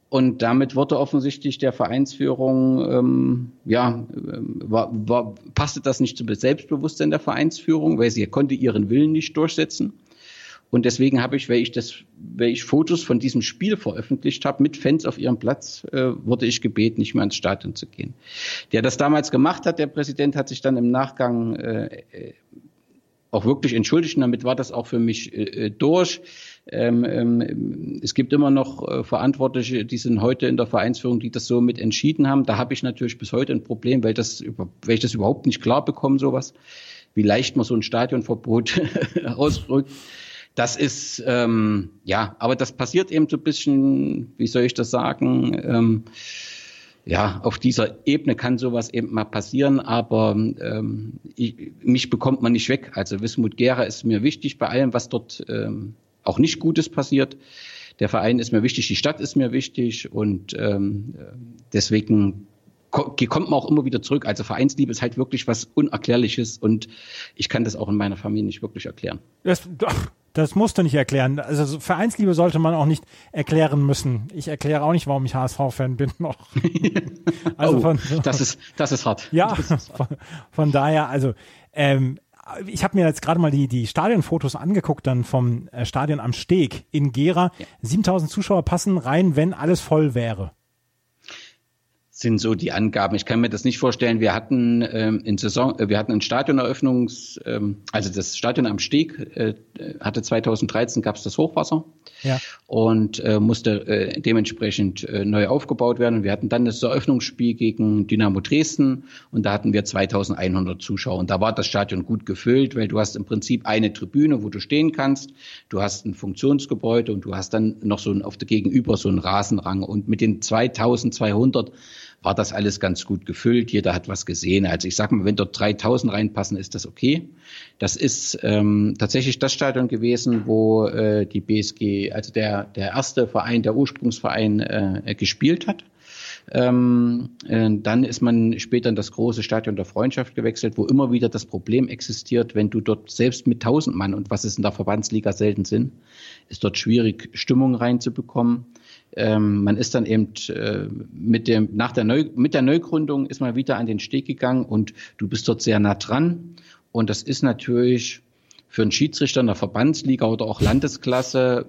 Und damit wurde offensichtlich der Vereinsführung, ähm, ja, ähm, war, war, passte das nicht zum Selbstbewusstsein der Vereinsführung, weil sie konnte ihren Willen nicht durchsetzen. Und deswegen habe ich, weil ich das, weil ich Fotos von diesem Spiel veröffentlicht habe, mit Fans auf ihrem Platz, äh, wurde ich gebeten, nicht mehr ins Stadion zu gehen. Der das damals gemacht hat, der Präsident, hat sich dann im Nachgang äh, auch wirklich entschuldigt. Und damit war das auch für mich äh, äh durch. Ähm, ähm, es gibt immer noch äh, Verantwortliche, die sind heute in der Vereinsführung, die das so mit entschieden haben. Da habe ich natürlich bis heute ein Problem, weil, das, weil ich das überhaupt nicht klar bekomme, sowas, wie leicht man so ein Stadionverbot ausdrückt. Das ist, ähm, ja, aber das passiert eben so ein bisschen, wie soll ich das sagen, ähm, ja, auf dieser Ebene kann sowas eben mal passieren, aber ähm, ich, mich bekommt man nicht weg. Also Wismut Gera ist mir wichtig bei allem, was dort ähm, auch nicht Gutes passiert. Der Verein ist mir wichtig, die Stadt ist mir wichtig und ähm, deswegen kommt man auch immer wieder zurück. Also Vereinsliebe ist halt wirklich was Unerklärliches und ich kann das auch in meiner Familie nicht wirklich erklären. Das, das musst du nicht erklären. Also Vereinsliebe sollte man auch nicht erklären müssen. Ich erkläre auch nicht, warum ich HSV-Fan bin noch. also oh, von, das ist das ist hart. Ja, ist hart. Von, von, daher, also ähm, ich habe mir jetzt gerade mal die die Stadionfotos angeguckt, dann vom äh, Stadion am Steg in Gera. Ja. 7000 Zuschauer passen rein, wenn alles voll wäre sind so die Angaben. Ich kann mir das nicht vorstellen. Wir hatten ähm, in Saison, äh, wir hatten ein Stadioneröffnungs, ähm, also das Stadion am Steg äh, hatte 2013 gab es das Hochwasser ja. und äh, musste äh, dementsprechend äh, neu aufgebaut werden. Wir hatten dann das Eröffnungsspiel gegen Dynamo Dresden und da hatten wir 2100 Zuschauer und da war das Stadion gut gefüllt, weil du hast im Prinzip eine Tribüne, wo du stehen kannst, du hast ein Funktionsgebäude und du hast dann noch so ein, auf der Gegenüber so einen Rasenrang und mit den 2200 war das alles ganz gut gefüllt. Jeder hat was gesehen. Also ich sage mal, wenn dort 3000 reinpassen, ist das okay. Das ist ähm, tatsächlich das Stadion gewesen, wo äh, die BSG, also der, der erste Verein, der Ursprungsverein äh, gespielt hat. Ähm, äh, dann ist man später in das große Stadion der Freundschaft gewechselt, wo immer wieder das Problem existiert, wenn du dort selbst mit 1000 Mann und was es in der Verbandsliga selten sind, ist dort schwierig, Stimmung reinzubekommen. Ähm, man ist dann eben äh, mit dem nach der Neu mit der Neugründung ist man wieder an den Steg gegangen und du bist dort sehr nah dran. Und das ist natürlich für einen Schiedsrichter in der Verbandsliga oder auch Landesklasse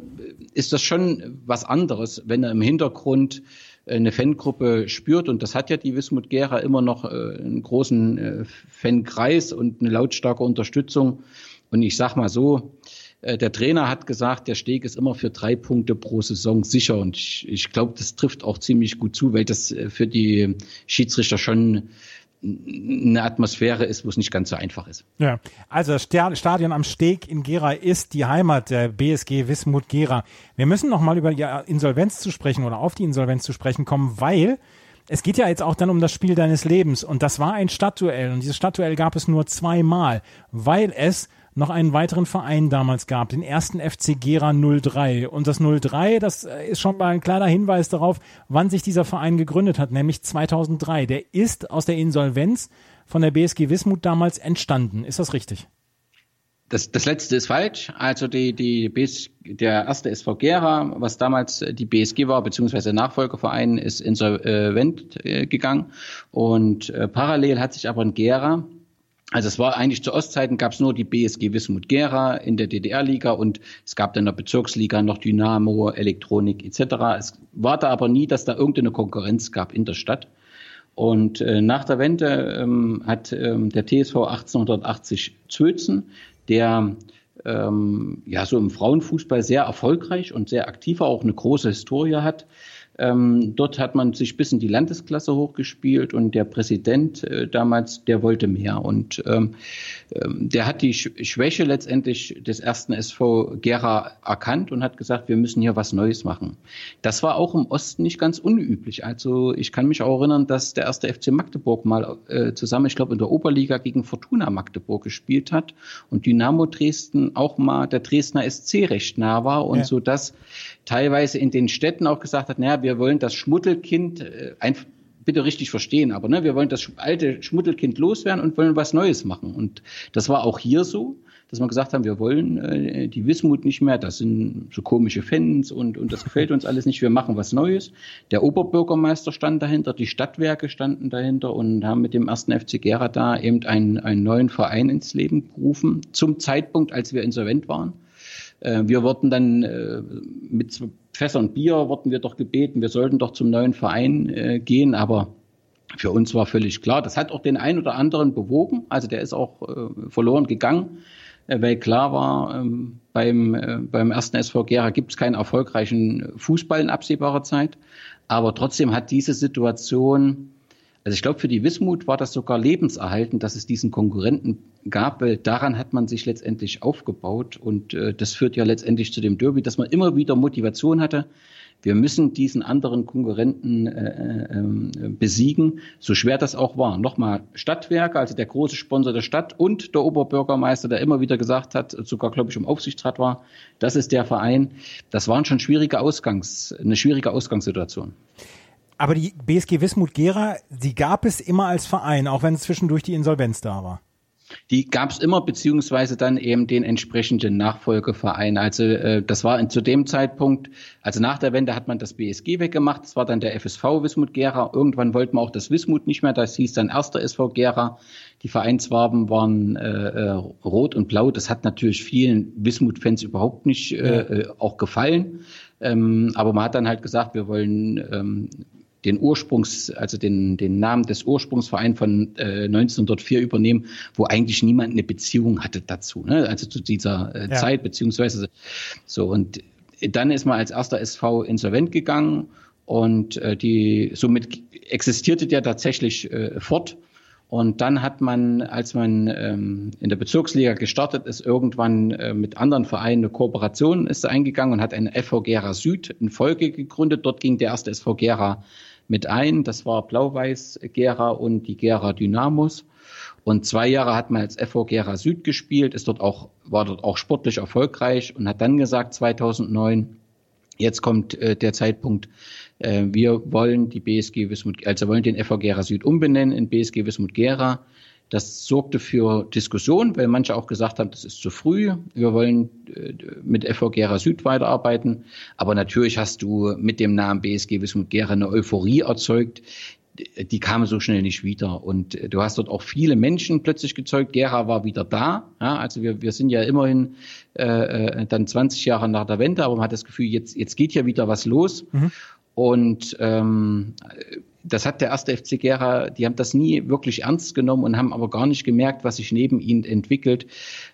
ist das schon was anderes, wenn er im Hintergrund eine Fangruppe spürt. Und das hat ja die Wismut Gera immer noch äh, einen großen äh, Fankreis und eine lautstarke Unterstützung. Und ich sag mal so, äh, der Trainer hat gesagt, der Steg ist immer für drei Punkte pro Saison sicher. Und ich, ich glaube, das trifft auch ziemlich gut zu, weil das äh, für die Schiedsrichter schon eine Atmosphäre ist, wo es nicht ganz so einfach ist. Ja, also das Stadion am Steg in Gera ist die Heimat der BSG Wismut Gera. Wir müssen noch mal über die Insolvenz zu sprechen oder auf die Insolvenz zu sprechen kommen, weil es geht ja jetzt auch dann um das Spiel deines Lebens und das war ein Stadtduell und dieses Stadtduell gab es nur zweimal, weil es noch einen weiteren Verein damals gab, den ersten FC Gera 03. Und das 03, das äh, ist schon mal ein kleiner Hinweis darauf, wann sich dieser Verein gegründet hat, nämlich 2003. Der ist aus der Insolvenz von der BSG Wismut damals entstanden. Ist das richtig? Das, das letzte ist falsch. Also die, die BS, der erste SV Gera, was damals die BSG war, beziehungsweise Nachfolgeverein, ist insolvent äh, gegangen. Und äh, parallel hat sich aber in Gera also es war eigentlich zu Ostzeiten gab es nur die BSG Wismut Gera in der DDR-Liga und es gab dann in der Bezirksliga noch Dynamo, Elektronik etc. Es war da aber nie, dass da irgendeine Konkurrenz gab in der Stadt. Und äh, nach der Wende ähm, hat ähm, der TSV 1880 Zötzen, der ähm, ja so im Frauenfußball sehr erfolgreich und sehr aktiv auch eine große Historie hat, ähm, dort hat man sich bis in die Landesklasse hochgespielt und der Präsident äh, damals, der wollte mehr. Und ähm, ähm der hat die Schwäche letztendlich des ersten SV Gera erkannt und hat gesagt, wir müssen hier was Neues machen. Das war auch im Osten nicht ganz unüblich. Also ich kann mich auch erinnern, dass der erste FC Magdeburg mal äh, zusammen, ich glaube, in der Oberliga gegen Fortuna Magdeburg gespielt hat und Dynamo Dresden auch mal der Dresdner SC recht nah war und ja. so dass teilweise in den Städten auch gesagt hat, naja, wir wollen das Schmuddelkind äh, einfach bitte richtig verstehen, aber ne, wir wollen das alte Schmuddelkind loswerden und wollen was Neues machen. Und das war auch hier so, dass wir gesagt haben, wir wollen äh, die Wismut nicht mehr, das sind so komische Fans und, und das gefällt uns alles nicht, wir machen was Neues. Der Oberbürgermeister stand dahinter, die Stadtwerke standen dahinter und haben mit dem ersten FC Gera da eben einen, einen neuen Verein ins Leben gerufen, zum Zeitpunkt, als wir insolvent waren. Äh, wir wurden dann äh, mit Fässern Bier wurden wir doch gebeten, wir sollten doch zum neuen Verein äh, gehen, aber für uns war völlig klar, das hat auch den einen oder anderen bewogen, also der ist auch verloren gegangen, weil klar war, ähm, beim, beim ersten SV Gera gibt es keinen erfolgreichen Fußball in absehbarer Zeit, aber trotzdem hat diese Situation also ich glaube, für die Wismut war das sogar lebenserhaltend, dass es diesen Konkurrenten gab, weil daran hat man sich letztendlich aufgebaut und äh, das führt ja letztendlich zu dem Derby, dass man immer wieder Motivation hatte. Wir müssen diesen anderen Konkurrenten äh, äh, besiegen, so schwer das auch war. Nochmal Stadtwerke, also der große Sponsor der Stadt und der Oberbürgermeister, der immer wieder gesagt hat, sogar glaube ich im Aufsichtsrat war, das ist der Verein. Das waren schon schwierige Ausgangs, eine schwierige Ausgangssituation. Aber die BSG Wismut Gera, die gab es immer als Verein, auch wenn zwischendurch die Insolvenz da war. Die gab es immer, beziehungsweise dann eben den entsprechenden Nachfolgeverein. Also äh, das war in, zu dem Zeitpunkt, also nach der Wende hat man das BSG weggemacht, das war dann der FSV Wismut Gera. Irgendwann wollten wir auch das Wismut nicht mehr, das hieß dann erster SV Gera. Die Vereinsfarben waren äh, äh, rot und blau. Das hat natürlich vielen Wismut-Fans überhaupt nicht äh, ja. auch gefallen. Ähm, aber man hat dann halt gesagt, wir wollen ähm, den Ursprungs, also den, den Namen des Ursprungsvereins von äh, 1904 übernehmen, wo eigentlich niemand eine Beziehung hatte dazu, ne? also zu dieser äh, ja. Zeit, beziehungsweise so. Und dann ist man als erster SV insolvent gegangen und äh, die somit existierte der tatsächlich äh, fort. Und dann hat man, als man ähm, in der Bezirksliga gestartet ist, irgendwann äh, mit anderen Vereinen eine Kooperation ist eingegangen und hat eine FV Gera Süd in Folge gegründet. Dort ging der erste SV Gera mit ein. Das war Blau-Weiß Gera und die Gera Dynamos. Und zwei Jahre hat man als FV Gera Süd gespielt, ist dort auch, war dort auch sportlich erfolgreich und hat dann gesagt 2009, jetzt kommt äh, der Zeitpunkt, äh, wir wollen die BSG Wismut, also wollen den FV Gera Süd umbenennen in BSG Wismut Gera. Das sorgte für Diskussion, weil manche auch gesagt haben, das ist zu früh. Wir wollen äh, mit FV Gera Süd weiterarbeiten. Aber natürlich hast du mit dem Namen BSG Wismut Gera eine Euphorie erzeugt. Die kam so schnell nicht wieder. Und äh, du hast dort auch viele Menschen plötzlich gezeugt. Gera war wieder da. Ja, also wir, wir sind ja immerhin äh, äh dann 20 Jahre nach der Wende, aber man hat das Gefühl, jetzt, jetzt geht ja wieder was los. Mhm. Und ähm, das hat der erste FC Gera, die haben das nie wirklich ernst genommen und haben aber gar nicht gemerkt, was sich neben ihnen entwickelt.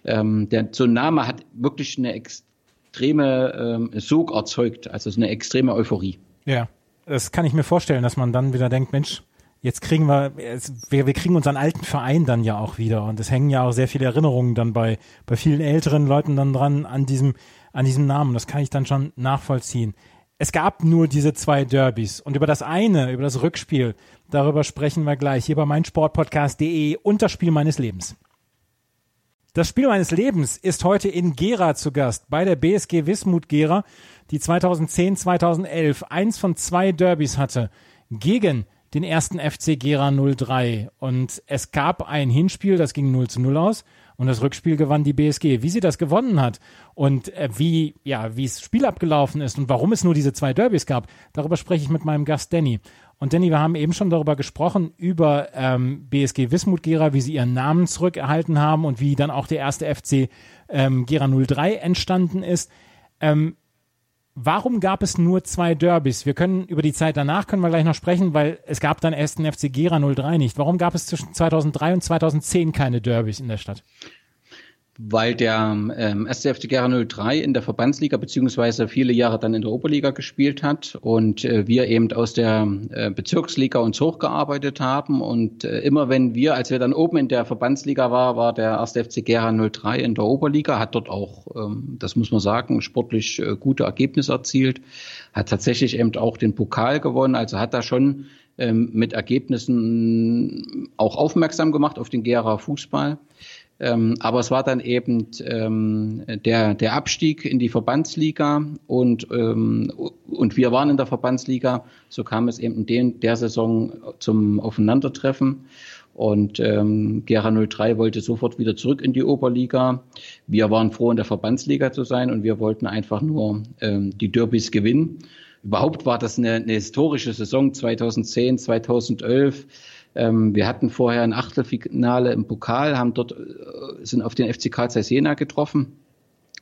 Ähm, der Name hat wirklich eine extreme ähm, Sog erzeugt, also eine extreme Euphorie. Ja, das kann ich mir vorstellen, dass man dann wieder denkt, Mensch, jetzt kriegen wir, wir, wir kriegen unseren alten Verein dann ja auch wieder und es hängen ja auch sehr viele Erinnerungen dann bei, bei vielen älteren Leuten dann dran an diesem, an diesem Namen. Das kann ich dann schon nachvollziehen es gab nur diese zwei Derbys und über das eine, über das Rückspiel, darüber sprechen wir gleich hier bei meinsportpodcast.de und das Spiel meines Lebens. Das Spiel meines Lebens ist heute in Gera zu Gast, bei der BSG Wismut Gera, die 2010, 2011 eins von zwei Derbys hatte gegen den ersten FC Gera 03. Und es gab ein Hinspiel, das ging 0 zu 0 aus und das Rückspiel gewann die BSG. Wie sie das gewonnen hat und äh, wie ja wie das Spiel abgelaufen ist und warum es nur diese zwei Derbys gab, darüber spreche ich mit meinem Gast Danny. Und Danny, wir haben eben schon darüber gesprochen über ähm, BSG Wismut Gera, wie sie ihren Namen zurückerhalten haben und wie dann auch der erste FC ähm, Gera 03 entstanden ist. Ähm, Warum gab es nur zwei Derbys? Wir können über die Zeit danach können wir gleich noch sprechen, weil es gab dann erst den FC Gera 03 nicht. Warum gab es zwischen 2003 und 2010 keine Derbys in der Stadt? Weil der ähm, SCFC Gera 03 in der Verbandsliga beziehungsweise viele Jahre dann in der Oberliga gespielt hat und äh, wir eben aus der äh, Bezirksliga uns hochgearbeitet haben und äh, immer wenn wir, als wir dann oben in der Verbandsliga war, war der 1. FC Gera 03 in der Oberliga, hat dort auch, ähm, das muss man sagen, sportlich äh, gute Ergebnisse erzielt, hat tatsächlich eben auch den Pokal gewonnen, also hat da schon ähm, mit Ergebnissen auch aufmerksam gemacht auf den Gera Fußball. Ähm, aber es war dann eben ähm, der, der Abstieg in die Verbandsliga und, ähm, und wir waren in der Verbandsliga. So kam es eben in den, der Saison zum Aufeinandertreffen. Und ähm, Gera 03 wollte sofort wieder zurück in die Oberliga. Wir waren froh, in der Verbandsliga zu sein und wir wollten einfach nur ähm, die Derbys gewinnen. Überhaupt war das eine, eine historische Saison 2010, 2011 ähm, wir hatten vorher ein Achtelfinale im Pokal, haben dort, äh, sind auf den FC Karl Zeiss Jena getroffen.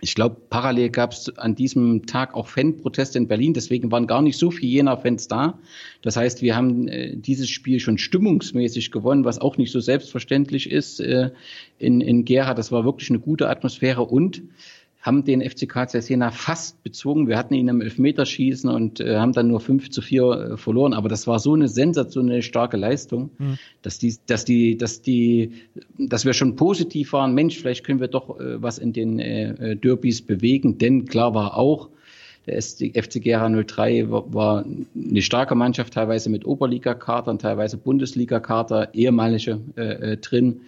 Ich glaube, parallel gab es an diesem Tag auch Fanproteste in Berlin, deswegen waren gar nicht so viele Jena-Fans da. Das heißt, wir haben äh, dieses Spiel schon stimmungsmäßig gewonnen, was auch nicht so selbstverständlich ist äh, in, in Gera. Das war wirklich eine gute Atmosphäre und haben den FCK Jena fast bezwungen. Wir hatten ihn im Elfmeterschießen und äh, haben dann nur 5 zu 4 äh, verloren. Aber das war so eine sensationelle starke Leistung, mhm. dass die, dass die, dass die, dass wir schon positiv waren. Mensch, vielleicht können wir doch äh, was in den äh, äh Derbys bewegen. Denn klar war auch, der FC Gera 03 war, war eine starke Mannschaft, teilweise mit Oberliga-Kader, teilweise Bundesliga-Kader, ehemalige äh, äh, drin.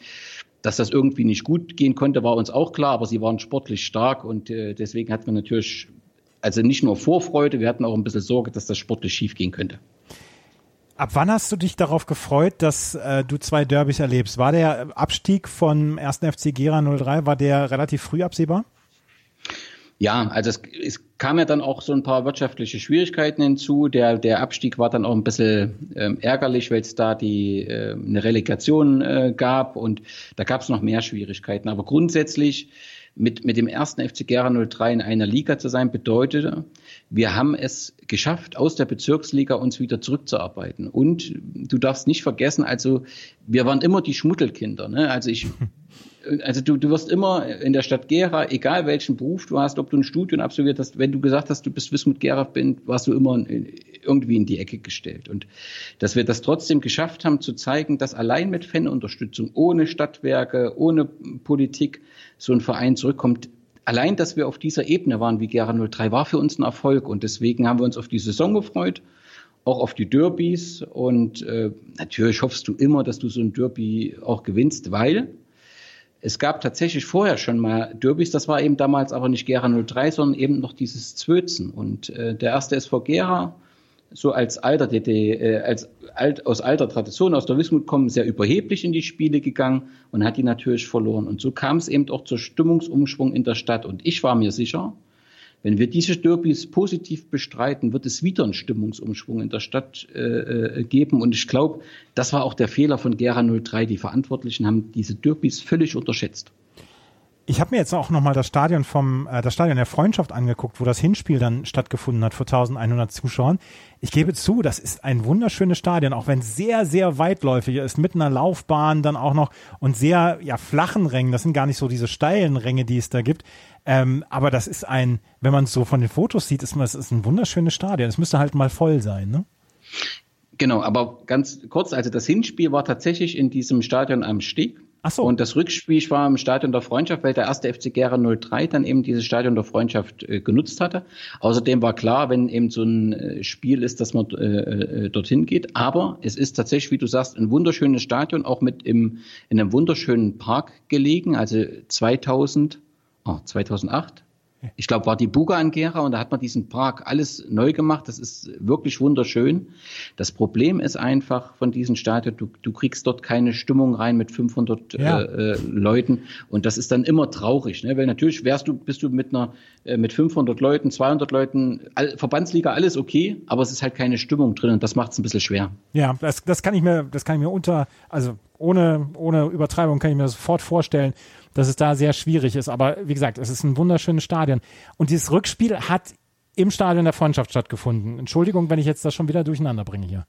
Dass das irgendwie nicht gut gehen konnte, war uns auch klar, aber sie waren sportlich stark und äh, deswegen hatten wir natürlich, also nicht nur Vorfreude, wir hatten auch ein bisschen Sorge, dass das sportlich schief gehen könnte. Ab wann hast du dich darauf gefreut, dass äh, du zwei Derbys erlebst? War der Abstieg von 1. FC Gera 03, war der relativ früh absehbar? Ja, also es, es kam ja dann auch so ein paar wirtschaftliche Schwierigkeiten hinzu. Der, der Abstieg war dann auch ein bisschen ähm, ärgerlich, weil es da die äh, eine Relegation äh, gab und da gab es noch mehr Schwierigkeiten. Aber grundsätzlich mit, mit dem ersten FC Gera 03 in einer Liga zu sein, bedeutet, wir haben es geschafft, aus der Bezirksliga uns wieder zurückzuarbeiten. Und du darfst nicht vergessen, also wir waren immer die Schmuddelkinder. Ne? Also ich also du, du wirst immer in der Stadt Gera, egal welchen Beruf du hast, ob du ein Studium absolviert hast, wenn du gesagt hast, du bist Wismut Gera bin, warst du immer irgendwie in die Ecke gestellt. Und dass wir das trotzdem geschafft haben, zu zeigen, dass allein mit Fanunterstützung, ohne Stadtwerke, ohne Politik so ein Verein zurückkommt, allein, dass wir auf dieser Ebene waren wie Gera 03, war für uns ein Erfolg. Und deswegen haben wir uns auf die Saison gefreut auch auf die Derbys und äh, natürlich hoffst du immer, dass du so ein Derby auch gewinnst, weil es gab tatsächlich vorher schon mal Derbys, das war eben damals aber nicht Gera 03, sondern eben noch dieses Zwötzen. Und äh, der erste SV Gera, so als alter DD, äh, als alt, aus alter Tradition, aus der Wismut kommen, sehr überheblich in die Spiele gegangen und hat die natürlich verloren. Und so kam es eben auch zur Stimmungsumschwung in der Stadt. Und ich war mir sicher, wenn wir diese Derbys positiv bestreiten, wird es wieder einen Stimmungsumschwung in der Stadt äh, äh geben. Und ich glaube, das war auch der Fehler von Gera 03. Die Verantwortlichen haben diese Derbys völlig unterschätzt. Ich habe mir jetzt auch nochmal das Stadion vom, äh, das Stadion der Freundschaft angeguckt, wo das Hinspiel dann stattgefunden hat vor 1100 Zuschauern. Ich gebe zu, das ist ein wunderschönes Stadion, auch wenn es sehr, sehr weitläufig ist, mit einer Laufbahn dann auch noch und sehr, ja, flachen Rängen. Das sind gar nicht so diese steilen Ränge, die es da gibt. Ähm, aber das ist ein, wenn man es so von den Fotos sieht, ist es ist ein wunderschönes Stadion. Es müsste halt mal voll sein, ne? Genau, aber ganz kurz, also das Hinspiel war tatsächlich in diesem Stadion am Steg. Ach so. Und das Rückspiel war im Stadion der Freundschaft, weil der erste FC Gera 03 dann eben dieses Stadion der Freundschaft äh, genutzt hatte. Außerdem war klar, wenn eben so ein äh, Spiel ist, dass man äh, äh, dorthin geht. Aber es ist tatsächlich, wie du sagst, ein wunderschönes Stadion, auch mit im, in einem wunderschönen Park gelegen. Also 2000, oh, 2008 ich glaube, war die Buga in Gera und da hat man diesen Park alles neu gemacht. Das ist wirklich wunderschön. Das Problem ist einfach von diesem Stadion, du, du kriegst dort keine Stimmung rein mit 500 ja. äh, äh, Leuten und das ist dann immer traurig, ne? weil natürlich wärst du, bist du mit einer, äh, mit 500 Leuten, 200 Leuten, all, Verbandsliga, alles okay, aber es ist halt keine Stimmung drin und das macht es ein bisschen schwer. Ja, das, das kann ich mir, das kann ich mir unter, also ohne, ohne Übertreibung kann ich mir sofort vorstellen, dass es da sehr schwierig ist. Aber wie gesagt, es ist ein wunderschönes Stadion. Und dieses Rückspiel hat im Stadion der Freundschaft stattgefunden. Entschuldigung, wenn ich jetzt das schon wieder durcheinander bringe hier.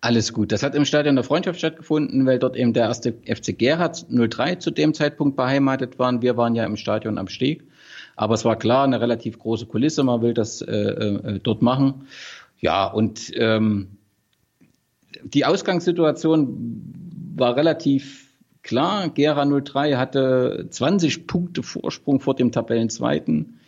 Alles gut. Das hat im Stadion der Freundschaft stattgefunden, weil dort eben der erste FC Gerhard 03 zu dem Zeitpunkt beheimatet waren. Wir waren ja im Stadion am Steg. Aber es war klar, eine relativ große Kulisse. Man will das äh, äh, dort machen. Ja, und ähm, die Ausgangssituation war relativ Klar, Gera 03 hatte 20 Punkte Vorsprung vor dem Tabellenzweiten.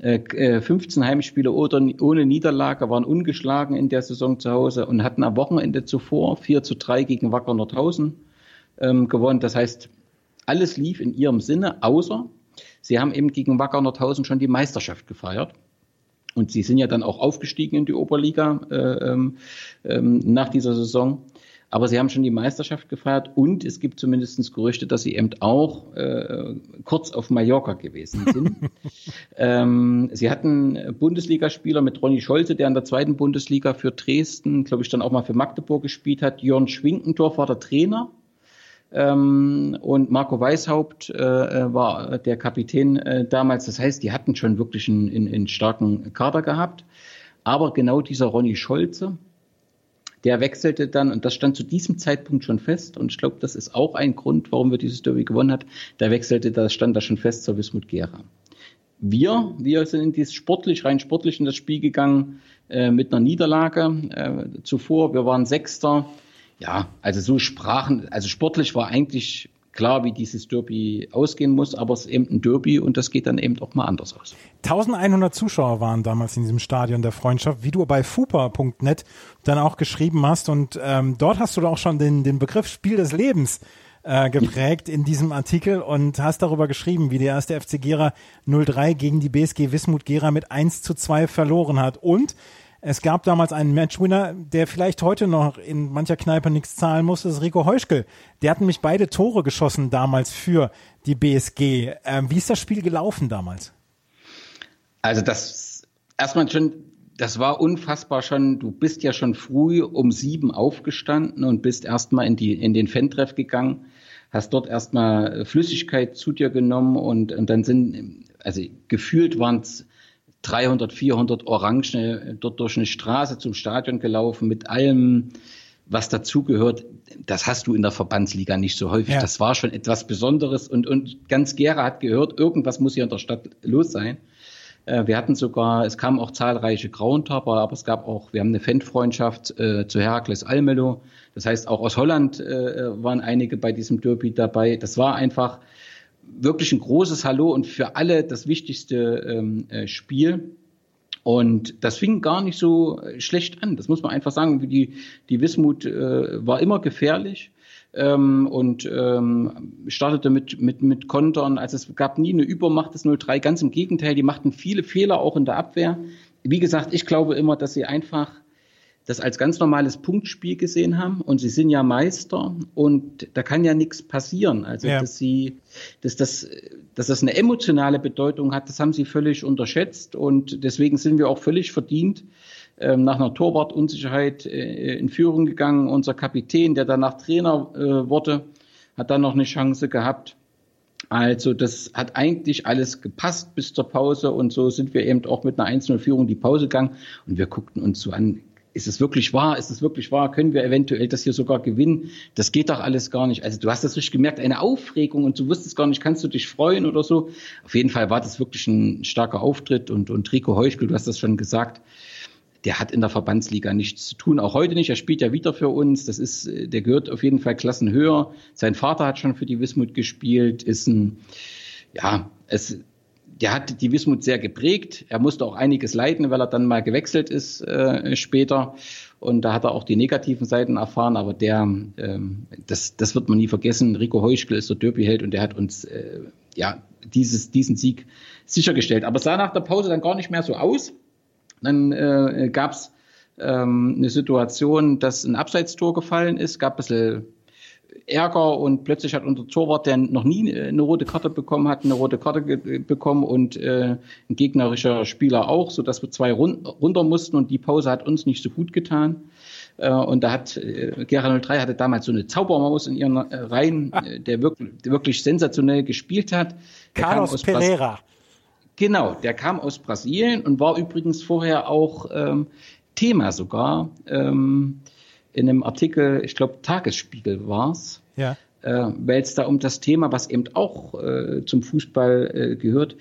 15 äh, äh, Heimspiele ohne Niederlage, waren ungeschlagen in der Saison zu Hause und hatten am Wochenende zuvor 4 zu 3 gegen Wacker Nordhausen ähm, gewonnen. Das heißt, alles lief in ihrem Sinne, außer sie haben eben gegen Wacker Nordhausen schon die Meisterschaft gefeiert. Und sie sind ja dann auch aufgestiegen in die Oberliga äh, ähm, ähm nach dieser Saison. Aber sie haben schon die Meisterschaft gefeiert und es gibt zumindest Gerüchte, dass sie eben auch äh, kurz auf Mallorca gewesen sind. ähm, sie hatten Bundesligaspieler mit Ronny Scholze, der in der zweiten Bundesliga für Dresden, glaube ich, dann auch mal für Magdeburg gespielt hat. Jörn Schwinkendorf war der Trainer. Ähm, und Marco Weishaupt äh, war der Kapitän äh, damals. Das heißt, die hatten schon wirklich einen, einen, einen starken Kader gehabt. Aber genau dieser Ronny Scholze, der wechselte dann, und das stand zu diesem Zeitpunkt schon fest, und ich glaube, das ist auch ein Grund, warum wir dieses Derby gewonnen hat, der wechselte, das stand da schon fest zur Wismut Gera. Wir, wir sind in dieses sportlich, rein sportlich in das Spiel gegangen, äh, mit einer Niederlage äh, zuvor. Wir waren Sechster. Ja, also so sprachen, also sportlich war eigentlich klar, wie dieses Derby ausgehen muss, aber es ist eben ein Derby und das geht dann eben auch mal anders aus. 1100 Zuschauer waren damals in diesem Stadion der Freundschaft, wie du bei fupa.net dann auch geschrieben hast und ähm, dort hast du auch schon den, den Begriff Spiel des Lebens äh, geprägt in diesem Artikel und hast darüber geschrieben, wie der erste FC Gera 03 gegen die BSG Wismut Gera mit 1 zu 2 verloren hat und es gab damals einen Matchwinner, der vielleicht heute noch in mancher Kneipe nichts zahlen muss, das ist Rico Heuschkel. Der hat nämlich beide Tore geschossen damals für die BSG. Ähm, wie ist das Spiel gelaufen damals? Also das erstmal schon, das war unfassbar schon. Du bist ja schon früh um sieben aufgestanden und bist erstmal in die in den Fan-Treff gegangen, hast dort erstmal Flüssigkeit zu dir genommen und, und dann sind, also gefühlt waren es 300, 400 Orange dort durch eine Straße zum Stadion gelaufen mit allem, was dazugehört. Das hast du in der Verbandsliga nicht so häufig. Ja. Das war schon etwas Besonderes und, und ganz Gera hat gehört, irgendwas muss hier in der Stadt los sein. Äh, wir hatten sogar, es kamen auch zahlreiche Grauentapper, aber es gab auch, wir haben eine Fanfreundschaft äh, zu Herakles Almelo. Das heißt, auch aus Holland äh, waren einige bei diesem Derby dabei. Das war einfach wirklich ein großes Hallo und für alle das wichtigste ähm, äh, Spiel. Und das fing gar nicht so äh, schlecht an. Das muss man einfach sagen. Die, die Wismut äh, war immer gefährlich ähm, und ähm, startete mit, mit, mit Kontern. Also es gab nie eine Übermacht des 03. Ganz im Gegenteil, die machten viele Fehler auch in der Abwehr. Wie gesagt, ich glaube immer, dass sie einfach das als ganz normales Punktspiel gesehen haben und sie sind ja Meister und da kann ja nichts passieren. Also ja. dass sie, dass das, dass das eine emotionale Bedeutung hat, das haben sie völlig unterschätzt und deswegen sind wir auch völlig verdient ähm, nach einer Torwartunsicherheit äh, in Führung gegangen. Unser Kapitän, der danach Trainer äh, wurde, hat dann noch eine Chance gehabt. Also das hat eigentlich alles gepasst bis zur Pause und so sind wir eben auch mit einer 1-0-Führung die Pause gegangen und wir guckten uns so an, ist es wirklich wahr? Ist es wirklich wahr? Können wir eventuell das hier sogar gewinnen? Das geht doch alles gar nicht. Also du hast das richtig gemerkt, eine Aufregung und du wusstest gar nicht, kannst du dich freuen oder so. Auf jeden Fall war das wirklich ein starker Auftritt und, und Rico Heuschkel, du hast das schon gesagt, der hat in der Verbandsliga nichts zu tun. Auch heute nicht. Er spielt ja wieder für uns. Das ist, der gehört auf jeden Fall Klassen höher. Sein Vater hat schon für die Wismut gespielt, ist ein, ja, es, der hat die Wismut sehr geprägt. Er musste auch einiges leiden, weil er dann mal gewechselt ist äh, später. Und da hat er auch die negativen Seiten erfahren, aber der, ähm, das, das wird man nie vergessen. Rico Heuschkel ist der Derbyheld und der hat uns äh, ja dieses, diesen Sieg sichergestellt. Aber es sah nach der Pause dann gar nicht mehr so aus. Dann äh, gab es ähm, eine Situation, dass ein Abseitstor gefallen ist, gab ein bisschen Ärger und plötzlich hat unser Torwart, der noch nie äh, eine rote Karte bekommen hat, eine rote Karte bekommen und äh, ein gegnerischer Spieler auch, so dass wir zwei run runter mussten und die Pause hat uns nicht so gut getan. Äh, und da hat äh, Gera 03 hatte damals so eine Zaubermaus in ihren äh, Reihen, ah. äh, der wirklich, der wirklich sensationell gespielt hat. Der Carlos Pereira. Bras genau, der kam aus Brasilien und war übrigens vorher auch ähm, Thema sogar. Ähm, in einem Artikel, ich glaube Tagesspiegel war's, ja. äh, weil es da um das Thema, was eben auch äh, zum Fußball äh, gehört,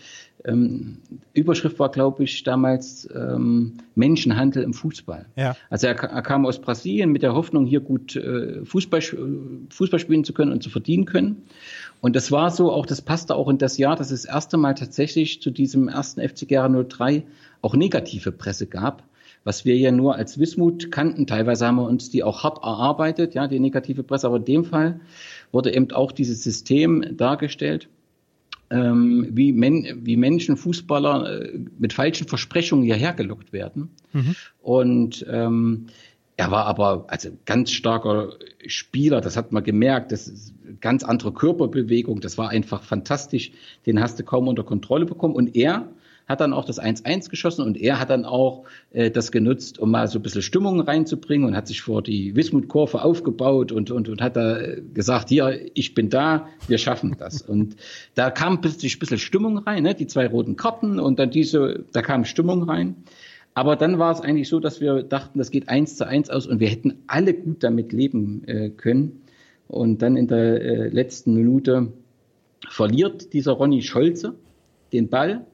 ähm, Überschrift war, glaube ich, damals ähm, Menschenhandel im Fußball. Ja. Also er, er, kam aus Brasilien mit der Hoffnung, hier gut äh, Fußball, Fußball spielen zu können und zu verdienen können. Und das war so, auch das passte auch in das Jahr, dass es das erste Mal tatsächlich zu diesem ersten FC Gera 03 auch negative Presse gab was wir ja nur als Wismut kannten. Teilweise haben wir uns die auch hart erarbeitet, ja, die negative Presse. Aber in dem Fall wurde eben auch dieses System dargestellt, ähm, wie, Men wie Menschen, Fußballer äh, mit falschen Versprechungen hierher gelockt werden. Mhm. Und ähm, er war aber also ganz starker Spieler, das hat man gemerkt. Das ist ganz andere Körperbewegung, das war einfach fantastisch. Den hast du kaum unter Kontrolle bekommen. Und er hat dann auch das 1-1 geschossen und er hat dann auch äh, das genutzt, um mal so ein bisschen Stimmung reinzubringen und hat sich vor die Wismut-Kurve aufgebaut und, und, und hat da gesagt, hier, ich bin da, wir schaffen das. und da kam plötzlich ein bisschen Stimmung rein, ne? die zwei roten Karten und dann diese, da kam Stimmung rein. Aber dann war es eigentlich so, dass wir dachten, das geht eins zu eins aus und wir hätten alle gut damit leben äh, können. Und dann in der äh, letzten Minute verliert dieser Ronny Scholze den Ball.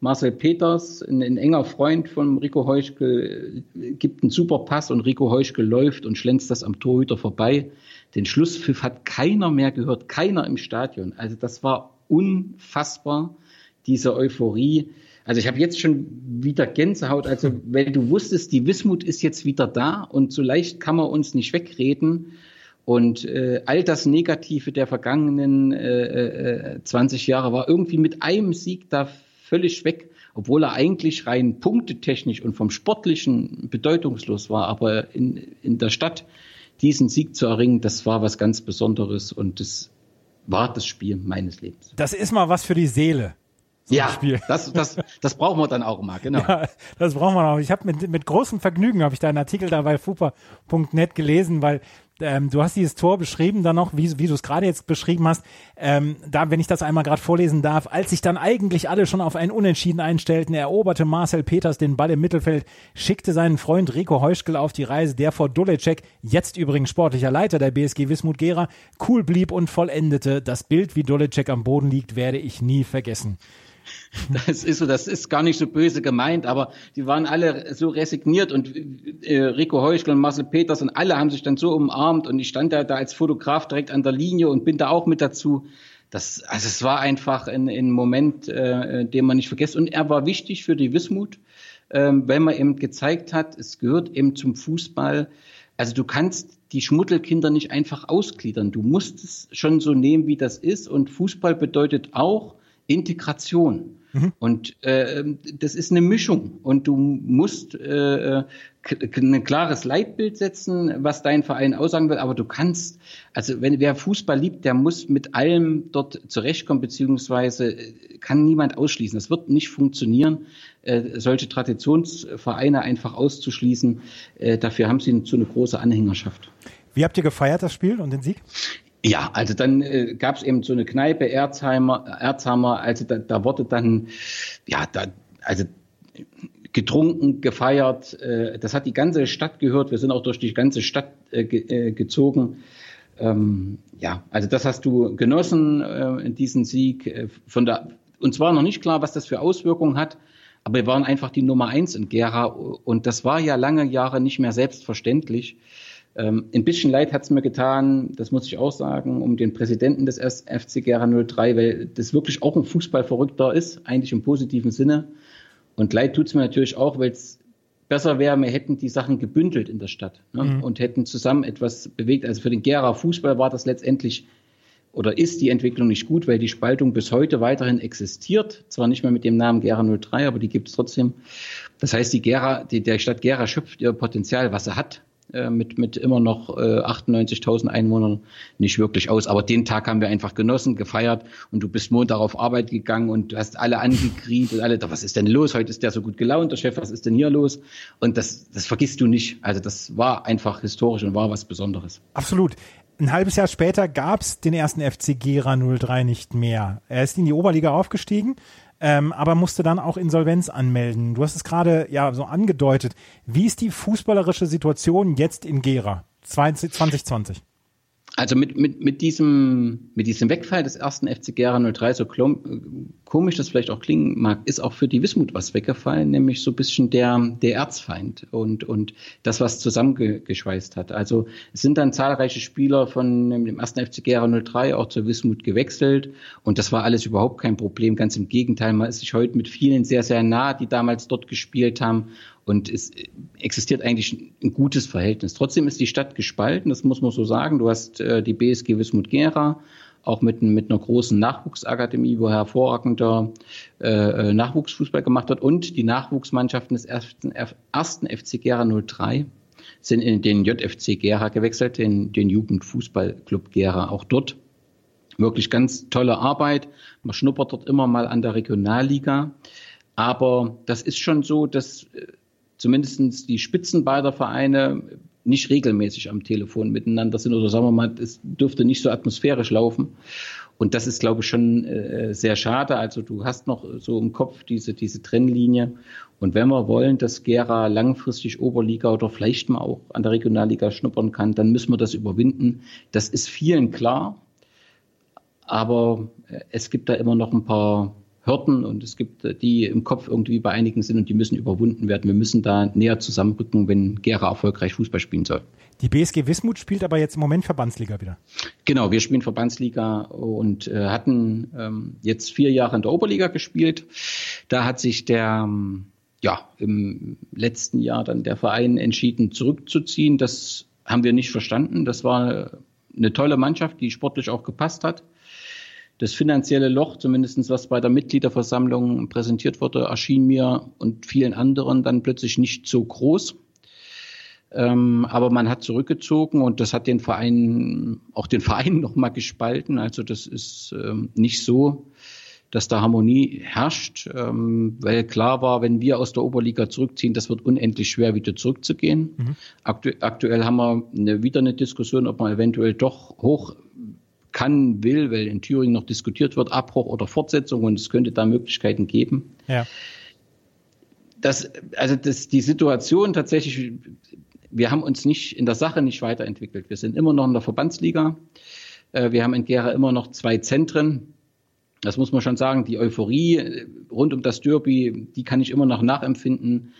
Marcel Peters, ein, ein enger Freund von Rico Heuschkel, äh, gibt einen super Pass und Rico Heuschkel läuft und schlänzt das am Torhüter vorbei. Den Schlusspfiff hat keiner mehr gehört, keiner im Stadion. Also das war unfassbar, diese Euphorie. Also ich habe jetzt schon wieder Gänsehaut, also weil du wusstest, die Wismut ist jetzt wieder da und so leicht kann man uns nicht wegreden. Und äh, all das Negative der vergangenen äh, äh, 20 Jahre war irgendwie mit einem Sieg da völlig weg, obwohl er eigentlich rein punktetechnisch und vom sportlichen bedeutungslos war. Aber in, in der Stadt diesen Sieg zu erringen, das war was ganz Besonderes und das war das Spiel meines Lebens. Das ist mal was für die Seele so ja, Das, das, das brauchen wir dann auch mal, genau. Ja, das brauchen wir auch. Ich habe mit, mit großem Vergnügen habe ich deinen Artikel da bei fupa.net gelesen, weil ähm, du hast dieses Tor beschrieben dann noch, wie, wie du es gerade jetzt beschrieben hast. Ähm, da, wenn ich das einmal gerade vorlesen darf, als sich dann eigentlich alle schon auf ein Unentschieden einstellten, eroberte Marcel Peters den Ball im Mittelfeld, schickte seinen Freund Rico Heuschkel auf die Reise, der vor Dulecek, jetzt übrigens sportlicher Leiter der BSG Wismut Gera, cool blieb und vollendete. Das Bild, wie Dulecek am Boden liegt, werde ich nie vergessen. Das ist so, das ist gar nicht so böse gemeint, aber die waren alle so resigniert und äh, Rico Heuschel und Marcel Peters und alle haben sich dann so umarmt und ich stand da, da als Fotograf direkt an der Linie und bin da auch mit dazu. Das, also es war einfach ein, ein Moment, äh, den man nicht vergisst. Und er war wichtig für die Wismut, äh, weil man eben gezeigt hat, es gehört eben zum Fußball. Also du kannst die Schmuddelkinder nicht einfach ausgliedern. Du musst es schon so nehmen, wie das ist. Und Fußball bedeutet auch, Integration. Mhm. Und äh, das ist eine Mischung. Und du musst äh, ein klares Leitbild setzen, was dein Verein aussagen will. Aber du kannst, also wenn wer Fußball liebt, der muss mit allem dort zurechtkommen, beziehungsweise äh, kann niemand ausschließen. Das wird nicht funktionieren, äh, solche Traditionsvereine einfach auszuschließen. Äh, dafür haben sie so eine große Anhängerschaft. Wie habt ihr gefeiert, das Spiel und den Sieg? Ja, also dann äh, gab es eben so eine Kneipe, Erzheimer, Erzhammer, also da, da wurde dann, ja, da, also getrunken, gefeiert. Äh, das hat die ganze Stadt gehört. Wir sind auch durch die ganze Stadt äh, ge, äh, gezogen. Ähm, ja, also das hast du genossen, äh, diesen Sieg. Äh, von der, uns war noch nicht klar, was das für Auswirkungen hat. Aber wir waren einfach die Nummer eins in Gera und das war ja lange Jahre nicht mehr selbstverständlich. Ähm, ein bisschen leid hat es mir getan, das muss ich auch sagen, um den Präsidenten des FC Gera 03, weil das wirklich auch ein Fußballverrückter ist, eigentlich im positiven Sinne. Und leid tut es mir natürlich auch, weil es besser wäre, wir hätten die Sachen gebündelt in der Stadt ne? mhm. und hätten zusammen etwas bewegt. Also für den Gera Fußball war das letztendlich oder ist die Entwicklung nicht gut, weil die Spaltung bis heute weiterhin existiert. Zwar nicht mehr mit dem Namen Gera 03, aber die gibt es trotzdem. Das heißt, die Gera, die, der Stadt Gera schöpft ihr Potenzial, was sie hat, mit, mit immer noch äh, 98.000 Einwohnern nicht wirklich aus. Aber den Tag haben wir einfach genossen, gefeiert und du bist Montag auf Arbeit gegangen und du hast alle angekriegt und alle, was ist denn los? Heute ist der so gut gelaunt, der Chef, was ist denn hier los? Und das, das vergisst du nicht. Also das war einfach historisch und war was Besonderes. Absolut. Ein halbes Jahr später gab es den ersten FC Gera 03 nicht mehr. Er ist in die Oberliga aufgestiegen, ähm, aber musste dann auch Insolvenz anmelden. Du hast es gerade ja so angedeutet. Wie ist die fußballerische Situation jetzt in Gera 2020? Also mit, mit, mit, diesem, mit diesem Wegfall des ersten FC Gera 03, so komisch das vielleicht auch klingen mag, ist auch für die Wismut was weggefallen, nämlich so ein bisschen der, der Erzfeind und, und das, was zusammengeschweißt hat. Also es sind dann zahlreiche Spieler von dem ersten FC Gera 03 auch zur Wismut gewechselt und das war alles überhaupt kein Problem. Ganz im Gegenteil, man ist sich heute mit vielen sehr, sehr nah, die damals dort gespielt haben und es existiert eigentlich ein gutes Verhältnis. Trotzdem ist die Stadt gespalten, das muss man so sagen. Du hast äh, die BSG Wismut Gera, auch mit, mit einer großen Nachwuchsakademie, wo hervorragender äh, äh Nachwuchsfußball gemacht wird. Und die Nachwuchsmannschaften des ersten, ersten FC Gera 03 sind in den JFC Gera gewechselt, den, den Jugendfußballclub Gera. Auch dort wirklich ganz tolle Arbeit. Man schnuppert dort immer mal an der Regionalliga. Aber das ist schon so, dass äh, zumindest die Spitzen beider Vereine nicht regelmäßig am Telefon miteinander sind oder sagen wir mal, es dürfte nicht so atmosphärisch laufen. Und das ist, glaube ich, schon äh, sehr schade. Also du hast noch so im Kopf diese, diese Trennlinie. Und wenn wir wollen, dass Gera langfristig Oberliga oder vielleicht mal auch an der Regionalliga schnuppern kann, dann müssen wir das überwinden. Das ist vielen klar. Aber äh, es gibt da immer noch ein paar Hürden und es gibt äh, die im Kopf irgendwie bei einigen sind und die müssen überwunden werden. Wir müssen da näher zusammenrücken, wenn Gera erfolgreich Fußball spielen soll. Die BSG Wismut spielt aber jetzt im Moment Verbandsliga wieder. Genau, wir spielen Verbandsliga und äh, hatten ähm, jetzt vier Jahre in der Oberliga gespielt. Da hat sich der ähm, ja im letzten Jahr dann der Verein entschieden zurückzuziehen. Das haben wir nicht verstanden. Das war eine tolle Mannschaft, die sportlich auch gepasst hat. Das finanzielle Loch, zumindest was bei der Mitgliederversammlung präsentiert wurde, erschien mir und vielen anderen dann plötzlich nicht so groß. Ähm, aber man hat zurückgezogen und das hat den Verein, auch den Verein nochmal gespalten. Also das ist ähm, nicht so, dass da Harmonie herrscht, ähm, weil klar war, wenn wir aus der Oberliga zurückziehen, das wird unendlich schwer, wieder zurückzugehen. Mhm. Aktu aktuell haben wir eine, wieder eine Diskussion, ob man eventuell doch hoch kann, will, weil in Thüringen noch diskutiert wird, Abbruch oder Fortsetzung und es könnte da Möglichkeiten geben. Ja. Das, also das, die Situation tatsächlich wir haben uns nicht in der Sache nicht weiterentwickelt. Wir sind immer noch in der Verbandsliga. Äh, wir haben in Gera immer noch zwei Zentren. Das muss man schon sagen. Die Euphorie äh, rund um das Derby, die kann ich immer noch nachempfinden.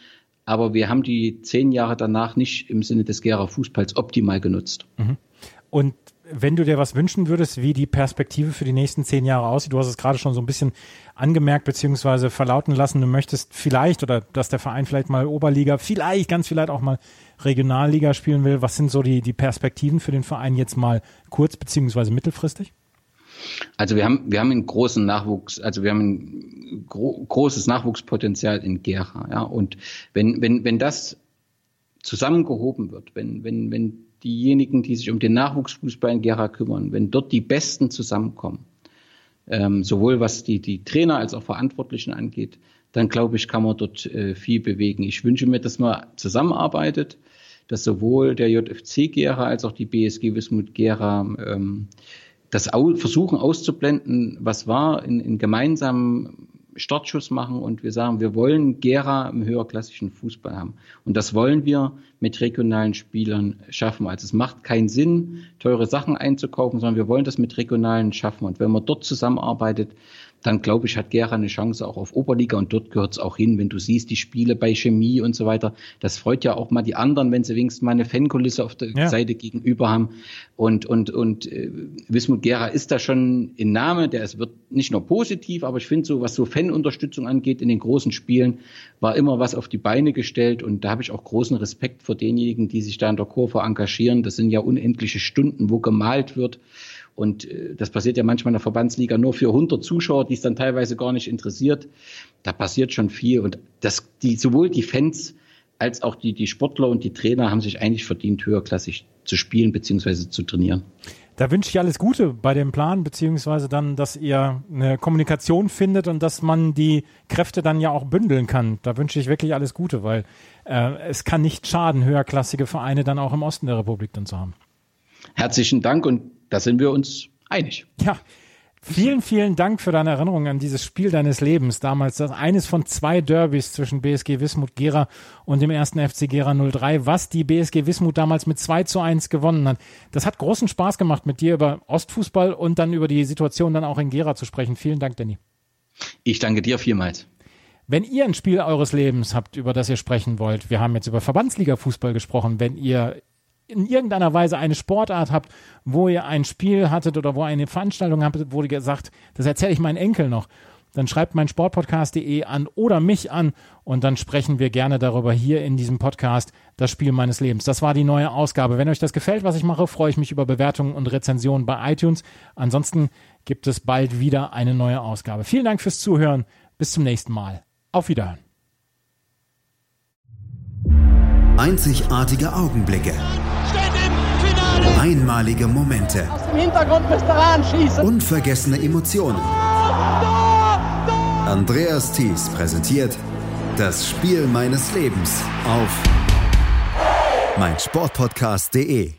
Aber wir haben die zehn Jahre danach nicht im Sinne des Gera Fußballs optimal genutzt. Mhm. Und wenn du dir was wünschen würdest, wie die Perspektive für die nächsten zehn Jahre aussieht, du hast es gerade schon so ein bisschen angemerkt beziehungsweise verlauten lassen, du möchtest vielleicht oder dass der Verein vielleicht mal Oberliga, vielleicht, ganz vielleicht auch mal Regionalliga spielen will. Was sind so die, die Perspektiven für den Verein jetzt mal kurz beziehungsweise mittelfristig? Also wir haben, wir haben einen großen Nachwuchs, also wir haben ein gro großes Nachwuchspotenzial in Gera, ja. Und wenn, wenn, wenn das zusammengehoben wird, wenn, wenn, wenn diejenigen, die sich um den Nachwuchsfußball in Gera kümmern, wenn dort die Besten zusammenkommen, ähm, sowohl was die, die Trainer als auch Verantwortlichen angeht, dann glaube ich, kann man dort äh, viel bewegen. Ich wünsche mir, dass man zusammenarbeitet, dass sowohl der JFC Gera als auch die BSG Wismut Gera ähm, das au versuchen auszublenden, was war, in, in gemeinsamen Startschuss machen und wir sagen, wir wollen Gera im höherklassischen Fußball haben. Und das wollen wir mit regionalen Spielern schaffen. Also es macht keinen Sinn, teure Sachen einzukaufen, sondern wir wollen das mit regionalen schaffen. Und wenn man dort zusammenarbeitet, dann glaube ich, hat Gera eine Chance auch auf Oberliga und dort gehört es auch hin, wenn du siehst, die Spiele bei Chemie und so weiter. Das freut ja auch mal die anderen, wenn sie wenigstens mal eine Fankulisse auf der ja. Seite gegenüber haben. Und, und, und äh, Wismut Gera ist da schon in Name, der es wird nicht nur positiv, aber ich finde so, was so Fanunterstützung angeht in den großen Spielen, war immer was auf die Beine gestellt und da habe ich auch großen Respekt vor denjenigen, die sich da in der Kurve engagieren. Das sind ja unendliche Stunden, wo gemalt wird. Und äh, das passiert ja manchmal in der Verbandsliga nur für 100 Zuschauer, die es dann teilweise gar nicht interessiert. Da passiert schon viel. Und das, die, sowohl die Fans als auch die, die Sportler und die Trainer haben sich eigentlich verdient, höherklassig zu spielen bzw. zu trainieren. Da wünsche ich alles Gute bei dem Plan, beziehungsweise dann, dass ihr eine Kommunikation findet und dass man die Kräfte dann ja auch bündeln kann. Da wünsche ich wirklich alles Gute, weil äh, es kann nicht schaden, höherklassige Vereine dann auch im Osten der Republik dann zu haben. Herzlichen Dank und da sind wir uns einig. Ja. Vielen, vielen Dank für deine Erinnerung an dieses Spiel deines Lebens. Damals das eines von zwei Derbys zwischen BSG Wismut Gera und dem ersten FC Gera 03, was die BSG Wismut damals mit 2 zu 1 gewonnen hat. Das hat großen Spaß gemacht, mit dir über Ostfußball und dann über die Situation dann auch in Gera zu sprechen. Vielen Dank, Danny. Ich danke dir vielmals. Wenn ihr ein Spiel eures Lebens habt, über das ihr sprechen wollt, wir haben jetzt über Verbandsliga-Fußball gesprochen, wenn ihr in irgendeiner Weise eine Sportart habt, wo ihr ein Spiel hattet oder wo eine Veranstaltung habt, wo ihr gesagt, das erzähle ich meinen Enkel noch, dann schreibt mein Sportpodcast.de an oder mich an und dann sprechen wir gerne darüber hier in diesem Podcast, das Spiel meines Lebens. Das war die neue Ausgabe. Wenn euch das gefällt, was ich mache, freue ich mich über Bewertungen und Rezensionen bei iTunes. Ansonsten gibt es bald wieder eine neue Ausgabe. Vielen Dank fürs Zuhören. Bis zum nächsten Mal. Auf Wiederhören. Einzigartige Augenblicke. Einmalige Momente. Aus dem Hintergrund müsst ihr schießen. Unvergessene Emotionen. Andreas Thies präsentiert das Spiel meines Lebens auf meinsportpodcast.de.